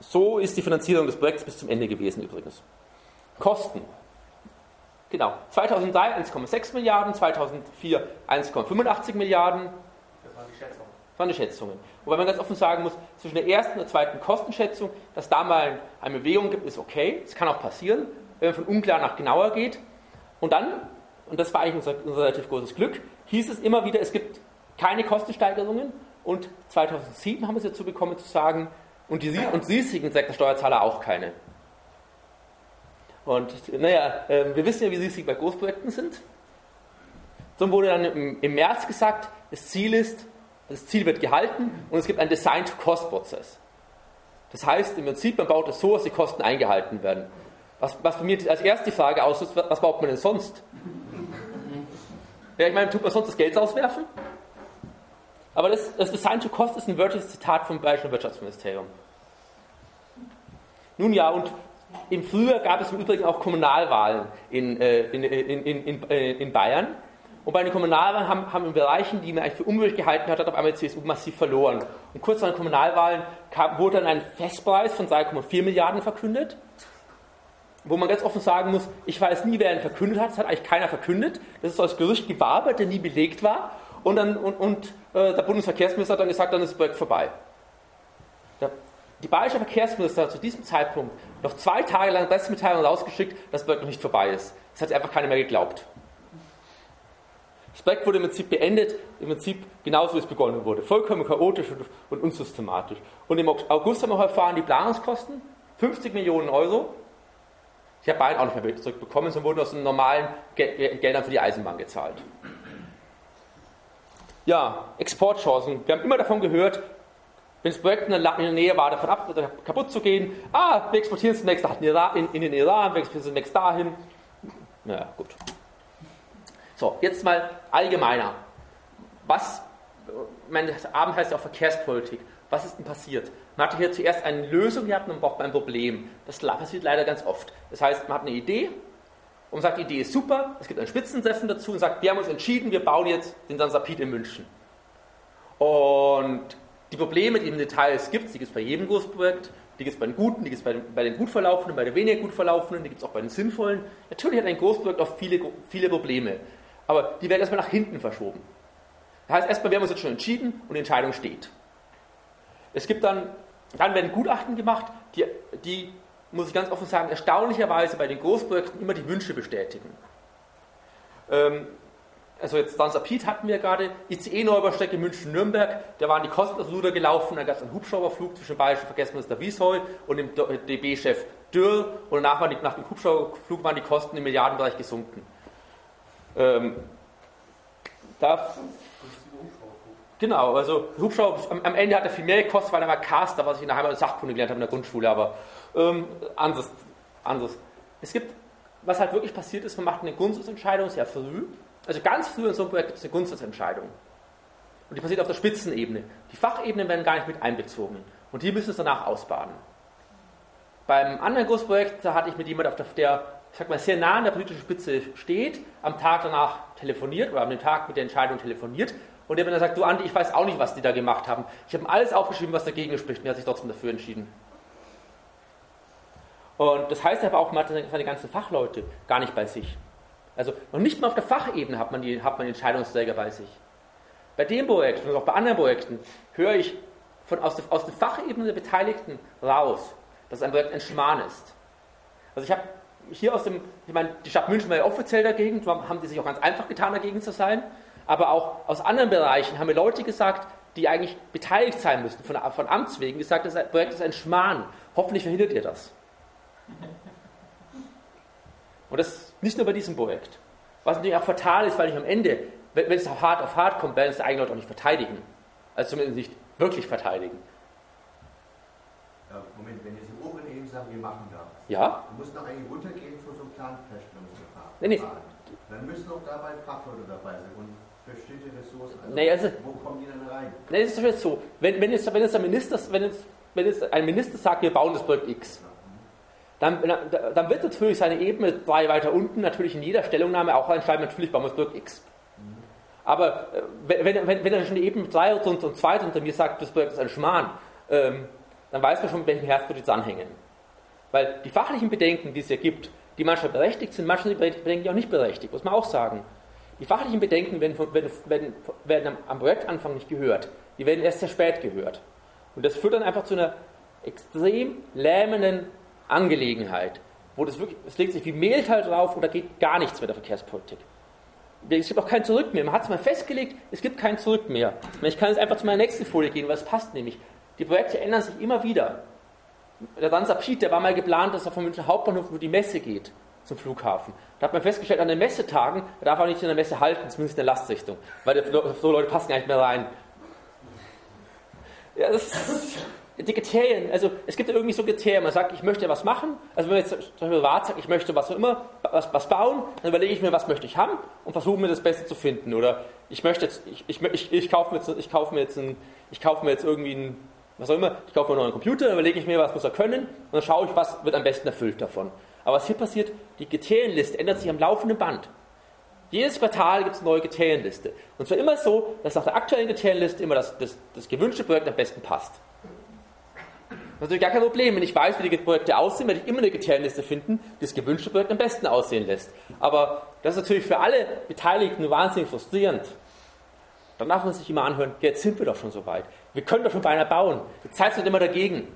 So ist die Finanzierung des Projekts bis zum Ende gewesen übrigens. Kosten. Genau. 2003 1,6 Milliarden, 2004 1,85 Milliarden. Das waren die Schätzungen. Das waren die Schätzungen. Wobei man ganz offen sagen muss, zwischen der ersten und der zweiten Kostenschätzung, dass da mal eine Bewegung gibt, ist okay. Das kann auch passieren von unklar nach genauer geht. Und dann, und das war eigentlich unser, unser relativ großes Glück, hieß es immer wieder, es gibt keine Kostensteigerungen. Und 2007 haben wir es dazu bekommen zu sagen, und die und Risiken sagt Steuerzahler auch keine. Und naja, äh, wir wissen ja, wie Risiken bei Großprojekten sind. So wurde dann im, im März gesagt, das Ziel ist, das Ziel wird gehalten und es gibt einen Design-to-Cost-Prozess. Das heißt, im Prinzip, man baut es so, dass die Kosten eingehalten werden. Was, was für mich als erste Frage auslöst, was baut man denn sonst? Ja, ich meine, tut man sonst das Geld auswerfen? Aber das, das Design to Cost ist ein wörtliches Zitat vom Bayerischen Wirtschaftsministerium. Nun ja, und im Frühjahr gab es im Übrigen auch Kommunalwahlen in, äh, in, in, in, äh, Bayern. Und bei den Kommunalwahlen haben, haben in Bereichen, die man eigentlich für unmöglich gehalten hat, hat auf einmal die CSU massiv verloren. Und kurz nach den Kommunalwahlen kam, wurde dann ein Festpreis von 3,4 Milliarden verkündet wo man ganz offen sagen muss, ich weiß nie, wer ihn verkündet hat, das hat eigentlich keiner verkündet. Das ist als Gerücht gewabert, der nie belegt war. Und, dann, und, und äh, der Bundesverkehrsminister hat dann gesagt, dann ist das Projekt vorbei. Der, die bayerische Verkehrsminister hat zu diesem Zeitpunkt noch zwei Tage lang Pressemitteilungen rausgeschickt, dass das Projekt noch nicht vorbei ist. Das hat einfach keiner mehr geglaubt. Das Projekt wurde im Prinzip beendet, im Prinzip genauso wie es begonnen wurde. Vollkommen chaotisch und, und unsystematisch. Und im August haben wir erfahren, die Planungskosten, 50 Millionen Euro, Ich habe beide auch nicht mehr zurückbekommen, sondern wurden aus den normalen Gel Geldern für die Eisenbahn gezahlt. Ja, Exportchancen. Wir haben immer davon gehört, wenn das Projekt in der Nähe war, davon ab, kaputt zu gehen, ah, wir exportieren es zunächst in, in den Iran, wir exportieren es zunächst dahin. Na gut. So, jetzt mal allgemeiner. Was, mein Abend heißt ja auch Verkehrspolitik. Was ist denn passiert? Man hatte hier zuerst eine Lösung gehabt und man braucht ein Problem. Das passiert leider ganz oft. Das heißt, man hat eine Idee und sagt, die Idee ist super, es gibt einen Spitzentreffen dazu und sagt, wir haben uns entschieden, wir bauen jetzt den Sansapit in München. Und die Probleme, die im Detail es gibt, die gibt es bei jedem Großprojekt, die gibt es bei den guten, die gibt es bei, bei, den gut verlaufenden, bei den weniger gut verlaufenden, die gibt es auch bei den sinnvollen. Natürlich hat ein Großprojekt auch viele, viele Probleme, aber die werden erstmal nach hinten verschoben. Das heißt, erstmal, wir haben uns jetzt schon entschieden und die Entscheidung steht. Es gibt dann, dann werden Gutachten gemacht, die, die, muss ich ganz offen sagen, erstaunlicherweise bei den Großprojekten immer die Wünsche bestätigen. Ähm, also jetzt Transrapid hatten wir gerade, ICE-Neubastrecke München-Nürnberg, da waren die Kosten aus Luder gelaufen, da gab es einen Hubschrauberflug zwischen Bayerischen Verkehrsminister Wiesheu und dem DB-Chef Dürr und danach waren die, nach dem Hubschrauberflug waren die Kosten im Milliardenbereich gesunken. Ähm, da Genau, also Hubschrauber, am, am, Ende hat er viel mehr gekostet, weil er war Caster, was ich in der Heimat Sachkunde gelernt habe in der Grundschule, aber ähm, anderes, anderes. Es gibt, was halt wirklich passiert ist, man macht eine Grundsatzentscheidung sehr früh. Also ganz früh in so einem Projekt gibt es eine Grundsatzentscheidung. Und die passiert auf der Spitzenebene. Die Fachebenen werden gar nicht mit einbezogen. Und die müssen es danach ausbaden. Beim anderen Großprojekt, da hatte ich mit jemandem, der, der ich sag mal, sehr nah an der politischen Spitze steht, am Tag danach telefoniert oder am Tag mit der Entscheidung telefoniert und der mir dann sagt, du Andi, ich weiß auch nicht, was die da gemacht haben. Ich habe alles aufgeschrieben, was dagegen spricht und er hat sich trotzdem dafür entschieden. Und das heißt aber auch, man hat seine ganzen Fachleute gar nicht bei sich. Also noch nicht mal auf der Fachebene hat man die, hat man die Entscheidungsträger bei sich. Bei dem Projekt und auch bei anderen Projekten höre ich von, aus, der, aus der Fachebene der Beteiligten raus, dass ein Projekt ein Schmarrn ist. Also ich habe hier aus dem, ich meine, die Stadt München war ja offiziell dagegen, haben die sich auch ganz einfach getan, dagegen zu sein aber auch aus anderen Bereichen haben mir Leute gesagt, die eigentlich beteiligt sein müssten, von, von Amts wegen, gesagt, das Projekt ist ein Schmarrn. Hoffentlich verhindert ihr das. Und das nicht nur bei diesem Projekt. Was natürlich auch fatal ist, weil ich am Ende, wenn, wenn es auf hart auf hart kommt, werden es die eigenen Leute auch nicht verteidigen. Also zumindest nicht wirklich verteidigen. Moment, wenn jetzt im oberen eben sagen, wir machen das. Ja? Du musst noch eigentlich runtergehen zu so einem Planfeststellungsverfahren. Nee, nee. Dann müssen auch dabei Fachleute dabei sein. Und bestimmte Ressourcen. Also nee, also, wo kommen die dann rein? Nee, es ist jetzt so, wenn, wenn, jetzt, wenn, jetzt der Minister, wenn, jetzt, wenn jetzt ein Minister sagt, wir bauen das Projekt X, dann, dann wird natürlich seine Ebene drei weiter unten natürlich in jeder Stellungnahme auch reinschreiben, natürlich bauen wir das Projekt X. Aber äh, wenn, wenn, wenn er schon eben drei und, und zwei unter mir sagt, das Projekt ist ein Schmarrn, ähm, dann weiß man schon, mit welchem Herz wird jetzt anhängen. Weil die fachlichen Bedenken, die es ja gibt, die manchmal berechtigt sind, manchmal Bedenken auch nicht berechtigt, muss man auch sagen. Die fachlichen Bedenken werden, werden, werden, werden am Projektanfang nicht gehört. Die werden erst sehr spät gehört. Und das führt dann einfach zu einer extrem lähmenden Angelegenheit, wo das wirklich, es legt sich wie Mehlteil drauf und da geht gar nichts mit der Verkehrspolitik. Es gibt auch kein Zurück mehr. Man hat es mal festgelegt, es gibt kein Zurück mehr. Ich kann jetzt einfach zu meiner nächsten Folie gehen, weil es passt nämlich. Die Projekte ändern sich immer wieder. Der Transabschied, der war mal geplant, dass er vom München Hauptbahnhof über die Messe geht zum Flughafen. Da hat man festgestellt, an den Messetagen da darf man nicht in der Messe halten, zumindest in der Lastrichtung, weil so Leute passen gar nicht mehr rein. Ja, das ist, die Kriterien, also es gibt ja irgendwie so Kriterien, man sagt, ich möchte was machen, also wenn man jetzt zum Beispiel Rat sagt, ich möchte was auch immer, was, was bauen, dann überlege ich mir, was möchte ich haben und versuche mir das Beste zu finden. Oder ich möchte jetzt, ich, ich, ich, ich kaufe mir jetzt, ich kaufe mir jetzt, ein, ich kaufe mir jetzt irgendwie ein, was auch immer, ich kaufe mir einen neuen Computer, dann überlege ich mir, was muss er können und dann schaue ich, was wird am besten erfüllt davon. Aber was hier passiert, die Kriterienliste ändert sich am laufenden Band. Jedes Quartal gibt es eine neue Kriterienliste. Und zwar immer so, dass nach der aktuellen Kriterienliste immer das, das, das gewünschte Projekt am besten passt. Das ist natürlich gar kein Problem. Wenn ich weiß, wie die Projekte aussehen, werde ich immer eine Kriterienliste finden, die das gewünschte Projekt am besten aussehen lässt. Aber das ist natürlich für alle Beteiligten wahnsinnig frustrierend. Dann darf man sich immer anhören, jetzt sind wir doch schon so weit. Wir können doch schon beinahe bauen. Die Zeit sind immer dagegen.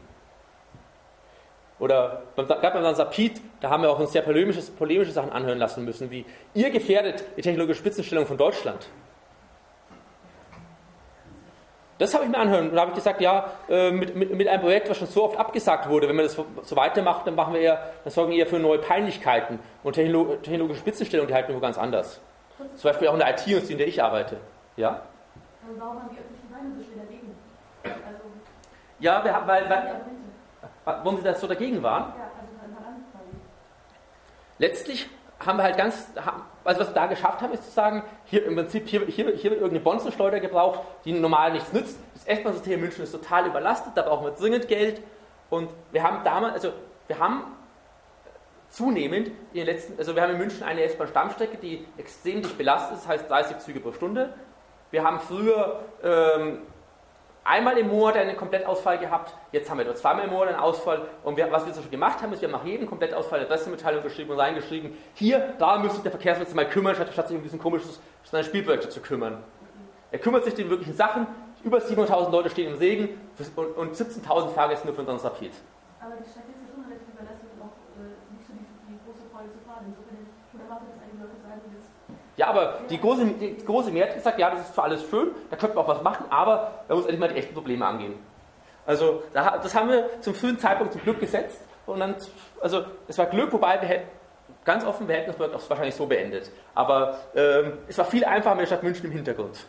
Oder gerade beim Sapid, da haben wir auch uns sehr polemische, polemische Sachen anhören lassen müssen, wie ihr gefährdet die technologische Spitzenstellung von Deutschland. Das habe ich mir anhören. Und da habe ich gesagt, ja, äh, mit, mit, mit, einem Projekt, was schon so oft abgesagt wurde, wenn man das so weitermacht, dann machen wir eher, dann sorgen wir eher für neue Peinlichkeiten und technologische Spitzenstellungen, die halten wir ganz anders. Zum Beispiel auch in der IT-Industrie, in der ich arbeite. Ja? Warum haben die öffentlichen Meinungen so schnell dagegen? Also, ja, wir haben, weil, weil, warum sie das so dagegen waren? Also. Letztlich haben wir halt ganz, also was wir da geschafft haben, ist zu sagen, hier im Prinzip, hier, hier, hier wird irgendeine Bonzenschleuder gebraucht, die normal nichts nützt. Das S-Bahn-System in München ist total überlastet, da brauchen wir dringend Geld. Und wir haben damals, also wir haben zunehmend in den letzten, also wir haben in München eine S-Bahn-Stammstrecke, die extrem dicht belastet ist, das heißt 30 Züge pro Stunde. Wir haben früher ähm, einmal im Monat einen Komplettausfall gehabt, jetzt haben wir nur zweimal im Monat einen Ausfall. Und wir, was wir so schon gemacht haben, ist, wir haben nach jedem Komplettausfall eine Pressemitteilung geschrieben und reingeschrieben, hier, da müsste sich der Verkehrsminister mal kümmern, statt sich um diesen komischen Spielprojekte zu kümmern. Er kümmert sich um wirklichen Sachen, über 700.000 Leute stehen im Segen und, und 17.000 Fahrgäste nur für unseren Rapid. Aber die Stadt ist ja schon relativ überlastet und auch äh, nicht so die, die große Freude zu fahren. Insofern schon erwartet, dass einige Leute sagen, jetzt ja, aber die große, die große Mehrheit sagt, ja, das ist zwar alles schön, da könnte man auch was machen, aber man muss endlich mal die echten Probleme angehen. Also das haben wir zum frühen Zeitpunkt zum Glück gesetzt und dann, also es war Glück, wobei wir hätten, ganz offen, wir hätten das Projekt auch wahrscheinlich so beendet. Aber ähm, es war viel einfacher mit der Stadt München im Hintergrund.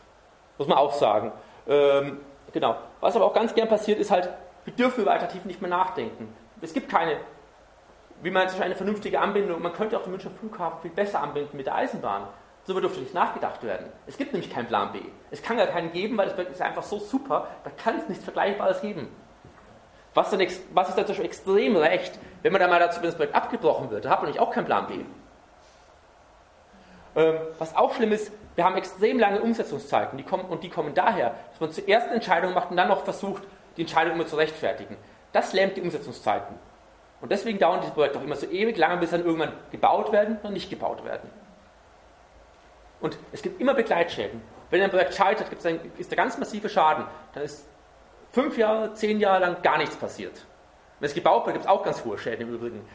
Muss man auch sagen. Ähm, genau. Was aber auch ganz gern passiert, ist halt, wir dürfen über Alternativen nicht mehr nachdenken. Es gibt keine, wie man sich eine vernünftige Anbindung, man könnte auch den Münchner Flughafen viel besser anbinden mit der Eisenbahn. Darüber dürfte nicht nachgedacht werden. Es gibt nämlich keinen Plan B. Es kann gar keinen geben, weil das Projekt ist einfach so super, da kann es nichts Vergleichbares geben. Was, dann, was ist schon extrem recht, wenn man da mal dazu, wenn das Projekt abgebrochen wird, da hat man nämlich auch keinen Plan B. Ähm, was auch schlimm ist, wir haben extrem lange Umsetzungszeiten die kommen, und die kommen daher, dass man zuerst eine Entscheidung macht und dann noch versucht, die Entscheidung immer zu rechtfertigen. Das lähmt die Umsetzungszeiten. Und deswegen dauern diese Projekte auch immer so ewig lange, bis dann irgendwann gebaut werden oder nicht gebaut werden. Und es gibt immer Begleitschäden. Wenn ein Projekt scheitert, gibt es ein, ist der ganz massive Schaden. Dann ist fünf Jahre, zehn Jahre lang gar nichts passiert. Wenn es gebaut wird, gibt es auch ganz hohe Schäden im Übrigen.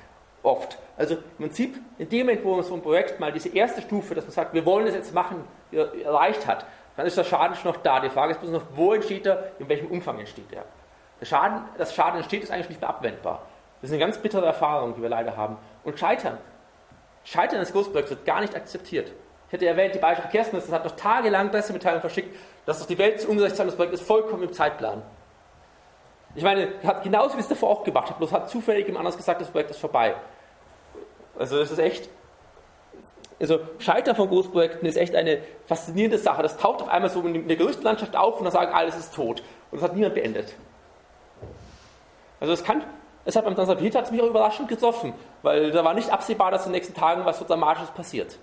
Oft. Also im Prinzip, in dem Moment, wo man so ein Projekt mal diese erste Stufe, dass man sagt, wir wollen das jetzt machen, erreicht hat, dann ist der Schaden schon noch da. Die Frage ist bloß noch, wo entsteht er, in welchem Umfang entsteht er. Der Schaden, das Schaden entsteht, ist eigentlich nicht mehr abwendbar. Das ist eine ganz bittere Erfahrung, die wir leider haben. Und Scheitern. Scheitern des Großprojekts wird gar nicht akzeptiert. Hätte erwähnt, die Bayerische Verkehrsministerin hat noch tagelang Pressemitteilungen verschickt, dass doch die Welt zu umgesetzt hat, das Projekt ist vollkommen im Zeitplan. Ich meine, hat genauso wie es davor auch gemacht hat, bloß hat zufällig jemand anders gesagt, das Projekt ist vorbei. Also das ist echt, also Scheitern von Großprojekten ist echt eine faszinierende Sache. Das taucht auf einmal so in der Gerüstlandschaft auf und dann sagen, alles ist tot. Und das hat niemand beendet. Also es kann, es hat beim Transrapid hat es mich auch überraschend getroffen, weil da war nicht absehbar, dass in den nächsten Tagen was so Dramatisches passiert.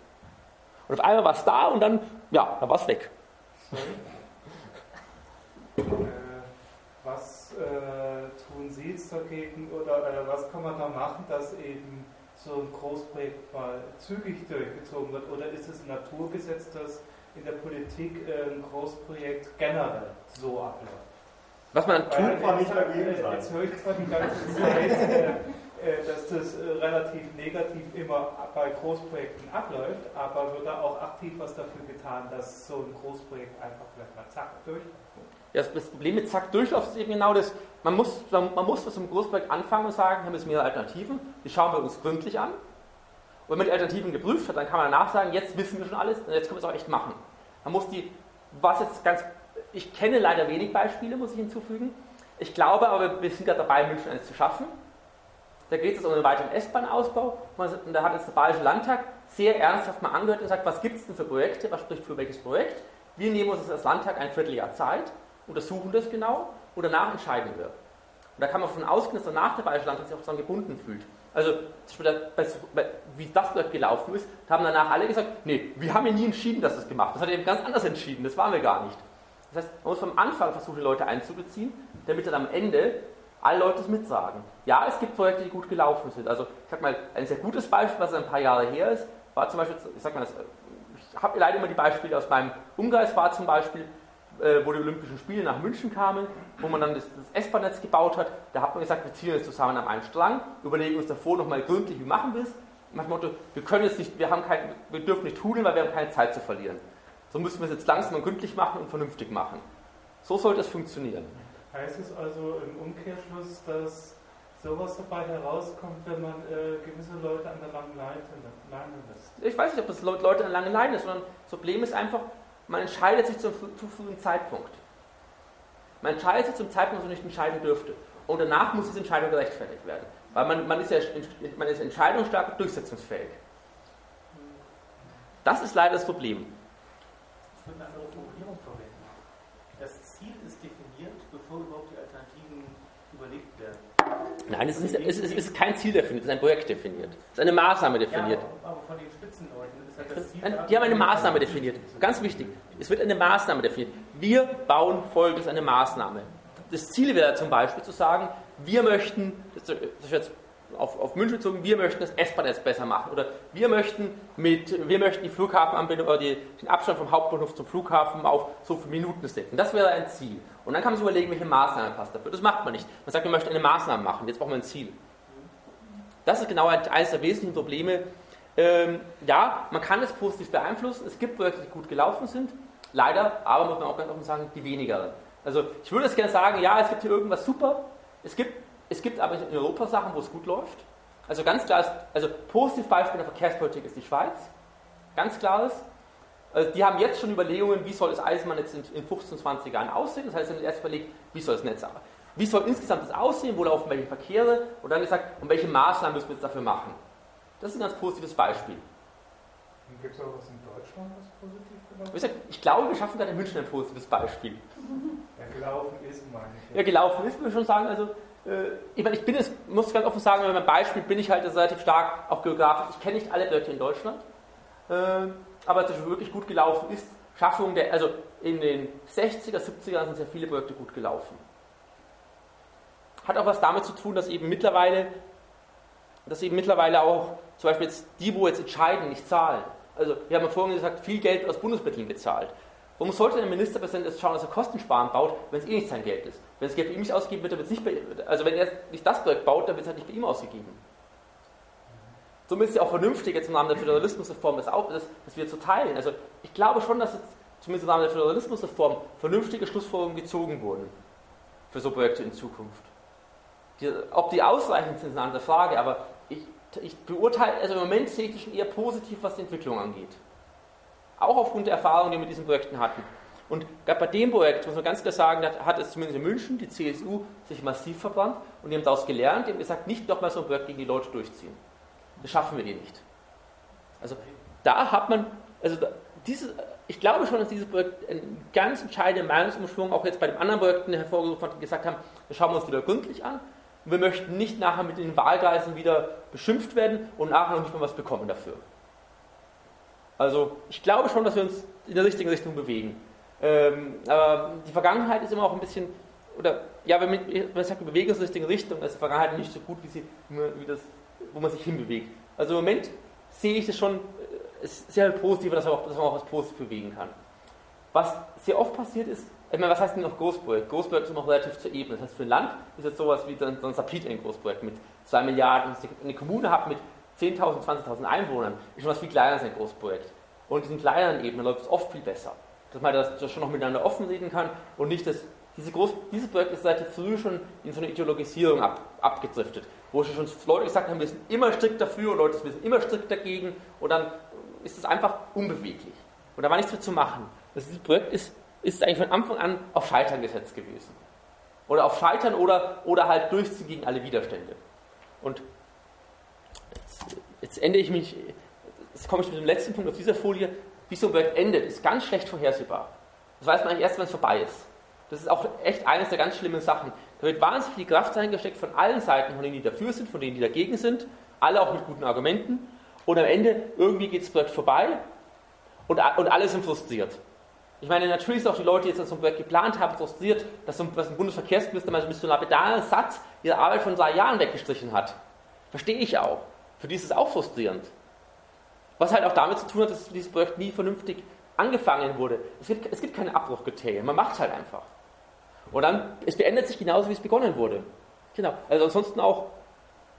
Und auf einmal war es da und dann, ja, dann war es weg. Äh, was äh, tun Sie jetzt dagegen oder äh, was kann man da machen, dass eben so ein Großprojekt mal zügig durchgezogen wird? Oder ist es ein Naturgesetz, dass in der Politik äh, ein Großprojekt generell so abläuft? Was man nicht dagegen sein. Jetzt höre ich zwar die ganze Zeit, äh, äh, dass das äh, relativ negativ immer bei Großprojekten abläuft, aber wird da auch aktiv was dafür getan, dass so ein Großprojekt einfach vielleicht mal zack durchläuft? Ja, das Problem mit zack durchlauf ist eben genau das, man muss, man muss mit so einem Großprojekt anfangen und sagen, wir haben jetzt mehrere Alternativen, die schauen wir uns gründlich an. Und wenn man die Alternativen geprüft hat, dann kann man danach sagen, jetzt wissen wir schon alles und jetzt können wir es auch echt machen. Man muss die, was jetzt ganz, ich kenne leider wenig Beispiele, muss ich hinzufügen. Ich glaube aber, wir sind gerade dabei, München eines zu schaffen. Da geht es um einen weiteren S-Bahn-Ausbau. Und da hat jetzt der Bayerische Landtag sehr ernsthaft mal angehört und gesagt, was gibt es denn für Projekte, was spricht für welches Projekt. Wir nehmen uns als Landtag ein Vierteljahr Zeit, untersuchen das genau und danach entscheiden wir. Und da kann man davon ausgehen, dass danach der Bayerische Landtag sich auch daran gebunden fühlt. Also, wie das dort gelaufen ist, haben danach alle gesagt, nee, wir haben ja nie entschieden, dass das gemacht wird. Das hat eben ganz anders entschieden, das waren wir gar nicht. Das heißt, man muss vom Anfang versuchen, die Leute einzubeziehen, damit dann am Ende alle Leute es mitsagen. Ja, es gibt Projekte, die gut gelaufen sind. Also, ich sag mal, ein sehr gutes Beispiel, was ein paar Jahre her ist, war zum Beispiel, ich sag mal, ich habe leider immer die Beispiele aus meinem Umkreis, war zum Beispiel, äh, wo die Olympischen Spiele nach München kamen, wo man dann das, das S-Bahn-Netz gebaut hat. Da hat man gesagt, wir ziehen jetzt zusammen an einen Strang, überlegen uns davor nochmal gründlich, wie machen wir es. Nach dem Motto, wir können jetzt nicht, wir, haben kein, wir dürfen nicht hudeln, weil wir haben keine Zeit zu verlieren. So müssen wir es jetzt langsam und gründlich machen und vernünftig machen. So sollte es funktionieren. Heißt es also im Umkehrschluss, dass sowas dabei herauskommt, wenn man äh, gewisse Leute an der langen Leine, lässt? Ich weiß nicht, ob das Leute an der langen Leine ist, sondern das Problem ist einfach, man entscheidet sich zum zu frühen Zeitpunkt. Man entscheidet sich zum Zeitpunkt, wo man nicht entscheiden dürfte. Und danach muss diese Entscheidung gerechtfertigt werden. Weil man, man, ist ja man ist entscheidungsstark und durchsetzungsfähig. Das ist leider das Problem. Ich würde eine andere Formulierung verwenden. Das Ziel ist definiert, bevor überhaupt die Alternativen überlegt werden. Nein, es ist, es, ist, es ist, kein Ziel definiert, es ist ein Projekt definiert. Es ist eine Maßnahme definiert. Ja, aber von den Spitzenleuten ist halt das Ziel. Die haben eine Maßnahme definiert. Ganz wichtig. Es wird eine Maßnahme definiert. Wir bauen folgendes eine Maßnahme. Das Ziel wäre zum Beispiel zu sagen, wir möchten, das ist jetzt auf, auf München bezogen, wir möchten das S-Bahn-Netz besser machen. Oder wir möchten, mit, wir möchten die Flughafenanbindung oder die, den Abstand vom Hauptbahnhof zum Flughafen auf so viele Minuten senken. Das wäre ein Ziel. Und dann kann man sich überlegen, welche Maßnahme passt dafür. Das macht man nicht. Man sagt, wir möchten eine Maßnahme machen. Jetzt brauchen wir ein Ziel. Das ist genau eines der wesentlichen Probleme. Ähm, ja, man kann es positiv beeinflussen. Es gibt Projekte, die gut gelaufen sind. Leider, aber muss man auch ganz offen sagen, die weniger. Also ich würde es gerne sagen, ja, es gibt hier irgendwas super. Es gibt es gibt aber in Europa Sachen, wo es gut läuft. Also ganz klar ist, also positiv Beispiel der Verkehrspolitik ist die Schweiz. Ganz klares. Also die haben jetzt schon Überlegungen, wie soll das Eisenbahnnetz in, in 15, 20 Jahren aussehen. Das heißt, sie haben erst überlegt, wie soll das Netz aber. Wie soll insgesamt das aussehen, wo laufen welche Verkehre und dann gesagt, und welche Maßnahmen müssen wir jetzt dafür machen. Das ist ein ganz positives Beispiel. Gibt es auch was in Deutschland, was positiv gelaufen ist? Ich glaube, wir schaffen gerade in München ein positives Beispiel. Ja, gelaufen ist, meine ich. Ja, gelaufen ist, würde ich schon sagen. Also, äh, ich meine, ich bin es, muss ganz offen sagen, bei meinem Beispiel bin ich halt relativ stark auch geografisch. Ich kenne nicht alle Projekte in Deutschland, aber es wirklich gut gelaufen ist. Schaffung der, also in den 60er, 70er sind sehr viele Projekte gut gelaufen. Hat auch was damit zu tun, dass eben mittlerweile, dass eben mittlerweile auch zum Beispiel jetzt die, wo jetzt entscheiden, nicht zahlen. Also wir haben ja vorhin gesagt, viel Geld aus Bundesmitteln bezahlt. Warum sollte der Ministerpräsident jetzt schauen, dass er Kosten sparen baut, wenn es eh nicht sein Geld ist? Wenn das Geld bei ihm nicht ausgegeben wird, dann wird es nicht bei, also wenn er nicht das Projekt baut, dann wird es halt nicht bei ihm ausgegeben. Somit ist es ja auch vernünftig, jetzt im Rahmen der Föderalismusreform das auch, das, das wir zu teilen. Also ich glaube schon, dass jetzt zumindest im Rahmen der Föderalismusreform vernünftige Schlussfolgerungen gezogen wurden für so Projekte in Zukunft. Die, ob die ausreichend sind, ist eine andere Frage, aber ich, ich beurteile, also im Moment sehe ich schon eher positiv, was die Entwicklung angeht. Auch aufgrund der Erfahrungen, die wir mit diesen Projekten hatten. Und gerade bei dem Projekt, muss man ganz klar sagen, hat es zumindest in München die CSU sich massiv verbrannt und die haben daraus gelernt, die haben gesagt, nicht nochmal so ein Projekt gegen die Leute durchziehen. Das schaffen wir die nicht. Also da hat man, also diese, ich glaube schon, dass dieses Projekt einen ganz entscheidenden Meinungsumschwung auch jetzt bei den anderen Projekten hervorgerufen hat, die gesagt haben, wir schauen uns wieder gründlich an und wir möchten nicht nachher mit den Wahlkreisen wieder beschimpft werden und nachher noch nicht mal was bekommen dafür. Also ich glaube schon, dass wir uns in der richtigen Richtung bewegen. Ähm, aber die Vergangenheit ist immer auch ein bisschen, oder ja, wenn man, wenn man sagt, wir bewegen uns in die richtige Richtung, ist die Vergangenheit nicht so gut, wie, sie, wie das, wo man sich hinbewegt. Also im Moment sehe ich das schon äh, sehr positiv, dass man, auch, dass man auch was Positives bewegen kann. Was sehr oft passiert ist, ich meine, was heißt denn noch Großprojekt? Großprojekt ist noch relativ zur Ebene. Das heißt, für ein Land ist jetzt sowas wie so ein Sapit ein Großprojekt mit 2 Milliarden. Eine Kommune hat mit 10.000, 20.000 Einwohnern, ist schon was viel kleiner als ein Großprojekt. Und in diesen kleineren Ebenen läuft es oft viel besser. Dass man das, das schon noch miteinander offen reden kann und nicht, dass diese groß, dieses Projekt ist seit früh schon in so eine Ideologisierung ab, abgedriftet. Wo schon Leute gesagt haben, wir sind immer strikt dafür und Leute, sind immer strikt dagegen und dann ist es einfach unbeweglich. Und da war nichts mehr zu machen. Das, dieses Projekt ist, ist eigentlich von Anfang an auf Scheitern gesetzt gewesen. Oder auf Scheitern oder, oder halt durchziehen gegen alle Widerstände. Und jetzt ende ich mich, jetzt komme ich mit dem letzten Punkt auf dieser Folie, wie so ein Projekt endet, ist ganz schlecht vorhersehbar. Das weiß man eigentlich erst, wenn es vorbei ist. Das ist auch echt eines der ganz schlimmen Sachen. Da wird wahnsinnig viel Kraft reingesteckt von allen Seiten, von denen, die dafür sind, von denen, die dagegen sind, alle auch mit guten Argumenten. Und am Ende, irgendwie geht das Projekt vorbei und, und alle sind frustriert. Ich meine, natürlich sind auch die Leute, die jetzt so ein Projekt geplant haben, frustriert, dass, so ein, dass ein Bundesverkehrsminister mal so einem lapidaren Satz ihre Arbeit von drei Jahren weggestrichen hat. Verstehe ich auch. Für die ist es auch frustrierend. Was halt auch damit zu tun hat, dass dieses Projekt nie vernünftig angefangen wurde. Es gibt, es gibt keine Abbruchkriterien, man macht halt einfach. Und dann, es beendet sich genauso, wie es begonnen wurde. Genau. Also ansonsten auch,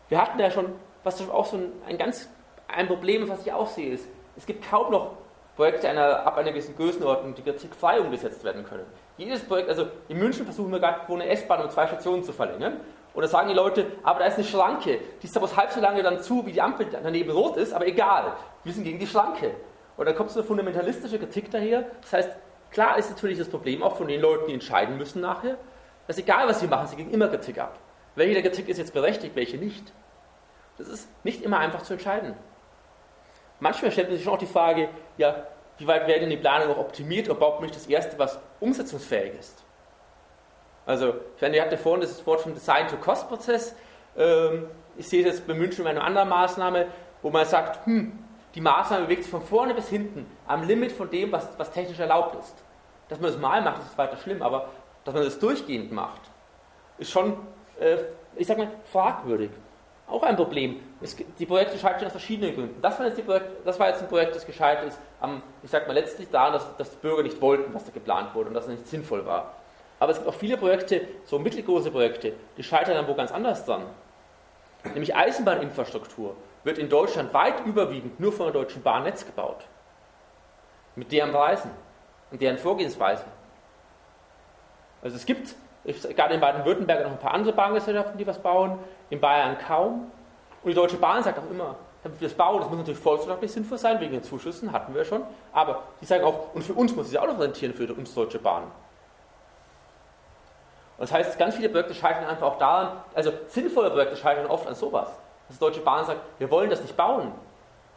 wir hatten ja schon, was auch so ein, ein ganz, ein Problem, was ich auch sehe, ist, es gibt kaum noch Projekte einer, ab einer gewissen Größenordnung, die kritikfrei umgesetzt werden können. Jedes Projekt, also in München versuchen wir gerade, wo eine S-Bahn um zwei Stationen zu verlängern. Und da sagen die Leute, aber da ist eine Schranke, die ist aber halb so lange dann zu, wie die Ampel daneben rot ist, aber egal, wir sind gegen die Schranke. Und dann kommt so eine fundamentalistische Kritik daher. Das heißt, klar ist natürlich das Problem auch von den Leuten, die entscheiden müssen nachher, dass egal was sie machen, sie geben immer Kritik ab. Welche der Kritik ist jetzt berechtigt, welche nicht. Das ist nicht immer einfach zu entscheiden. Manchmal stellt man sich schon auch die Frage, ja, wie weit werden die Planung noch optimiert oder baut nicht das Erste, was umsetzungsfähig ist? Also, ich meine, ihr hattet vorhin das Wort vom Design-to-Cost-Prozess. Ähm, ich sehe das bei München bei einer anderen Maßnahme, wo man sagt, hm, die Maßnahme bewegt sich von vorne bis hinten am Limit von dem, was, was technisch erlaubt ist. Dass man das mal macht, ist weiter schlimm, aber dass man das durchgehend macht, ist schon, äh, ich sag mal, fragwürdig. Auch ein Problem. Es, die Projekte scheitern aus verschiedenen Gründen. Das war, jetzt Projekt, das war jetzt ein Projekt, das gescheitert ist, am, ich sag mal, letztlich daran, dass, dass die Bürger nicht wollten, was da geplant wurde und dass es nicht sinnvoll war. Aber es gibt auch viele Projekte, so mittelgroße Projekte, die scheitern dann wo ganz anders dran. Nämlich Eisenbahninfrastruktur wird in Deutschland weit überwiegend nur von der Deutschen Bahn Netz gebaut. Mit deren Preisen und deren Vorgehensweise. Also es gibt gerade in Baden-Württemberg noch ein paar andere Bahngesellschaften, die was bauen, in Bayern kaum. Und die Deutsche Bahn sagt auch immer, das bauen, das muss natürlich volkswirtschaftlich sinnvoll sein, wegen den Zuschüssen, hatten wir schon. Aber die sagen auch, und für uns muss es ja auch noch rentieren, für uns Deutsche Bahn. Und das heißt, ganz viele Projekte scheitern einfach auch daran, also sinnvolle Projekte scheitern oft an sowas. Dass die Deutsche Bahn sagt, wir wollen das nicht bauen.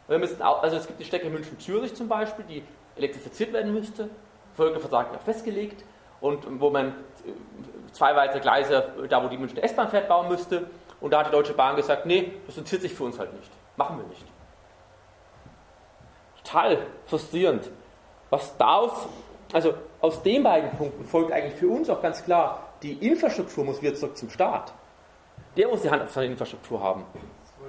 Wir müssen also es gibt die Strecke München-Zürich zum Beispiel, die elektrifiziert werden müsste, Folgevertrag ja festgelegt und wo man zwei weitere Gleise, da wo die Münchner S-Bahn fährt, bauen müsste. Und da hat die Deutsche Bahn gesagt, nee, das interessiert sich für uns halt nicht. Machen wir nicht. Total frustrierend. Was daraus, also aus den beiden Punkten folgt eigentlich für uns auch ganz klar, die Infrastruktur muss wieder zurück zum Staat. Der muss die Hand auf seine Infrastruktur haben.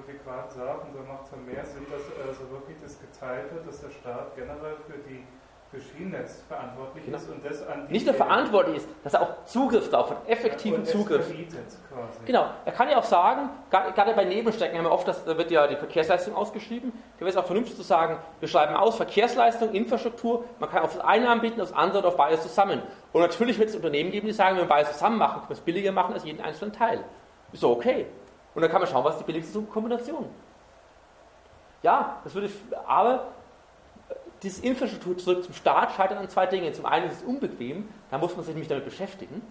Gerade sagen, da macht es mehr Sinn, dass also wirklich das geteilt wird, dass der Staat generell für die für Schienennetz verantwortlich genau. ist und das an Nicht nur verantwortlich ist, dass er auch Zugriff darauf hat, effektiven ja, Zugriff. Genau, er kann ja auch sagen, gerade bei Nebenstrecken haben wir oft, das, da wird ja die Verkehrsleistung ausgeschrieben, da wäre es auch vernünftig zu sagen, wir schreiben aus Verkehrsleistung, Infrastruktur, man kann auf das eine anbieten, das andere auf beides zusammen. Und natürlich wird es Unternehmen geben, die sagen, wenn wir beides zusammen machen, können wir es billiger machen als jeden einzelnen Teil. Ist so okay. Und dann kann man schauen, was die billigste Kombination. Ja, das würde, aber diese Infrastruktur zurück zum Staat scheitert an zwei Dingen. Zum einen ist es unbequem, da muss man sich nämlich damit beschäftigen.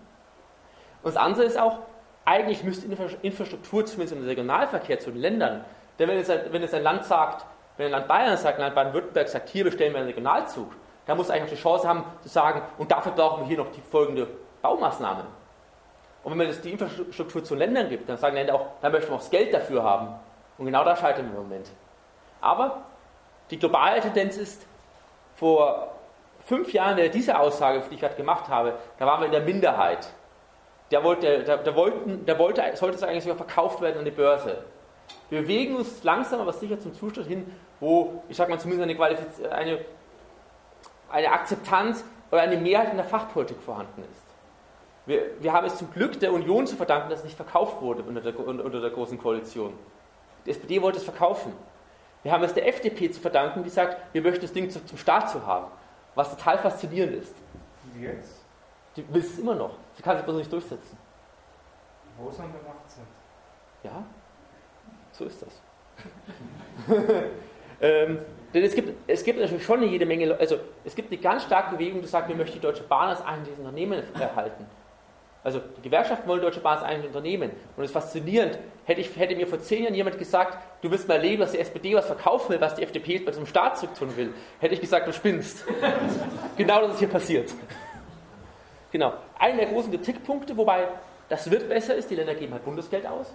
Und das andere ist auch, eigentlich müsste Infrastruktur zumindest im Regionalverkehr zu den Ländern, denn wenn jetzt, ein, wenn jetzt ein Land sagt, wenn ein Land Bayern sagt, ein Land Baden-Württemberg sagt, hier bestellen wir einen Regionalzug, dann muss eigentlich auch die Chance haben zu sagen, und dafür brauchen wir hier noch die folgende Baumaßnahme. Und wenn man das die Infrastruktur zu Ländern gibt, dann sagen Länder auch, da möchten wir auch das Geld dafür haben. Und genau da scheitern wir im Moment. Aber die globale Tendenz ist, vor fünf Jahren, diese Aussage, die ich gerade gemacht habe, da waren wir in der Minderheit. Der wollte, der, der, wollten, der wollte, sollte es eigentlich sogar verkauft werden an die Börse. Wir bewegen uns langsam aber sicher zum Zustand hin, wo, ich sage mal, zumindest eine, eine, eine Akzeptanz oder eine Mehrheit in der Fachpolitik vorhanden ist. Wir, wir, haben es zum Glück der Union zu verdanken, dass es nicht verkauft wurde unter der, unter der Großen Koalition. Die SPD wollte es verkaufen. Wir haben es der FDP zu verdanken, die sagt, wir möchten das Ding zum Staat zu haben. Was total faszinierend ist. Jetzt? Die will es immer noch. Sie kann sich bloß nicht durchsetzen. Wo es an der Macht sind. Ja, so ist das. <laughs> ähm, denn es gibt, es gibt natürlich schon eine jede Menge, also es gibt eine ganz starke Bewegung, die sagt, wir möchten die Deutsche Bahn als ein dieses Unternehmen erhalten. Also die Gewerkschaften wollen Deutsche Bahn als ein Unternehmen. Und es ist faszinierend, hätte, ich, hätte mir vor zehn Jahren jemand gesagt, du willst mal erleben, dass die SPD was verkaufen will, was die FDP bei zum Staat zurücktun will, hätte ich gesagt, du spinnst. <laughs> genau das ist hier passiert. Genau. Einer der großen Kritikpunkte, wobei das wird besser ist, die Länder geben halt Bundesgeld aus.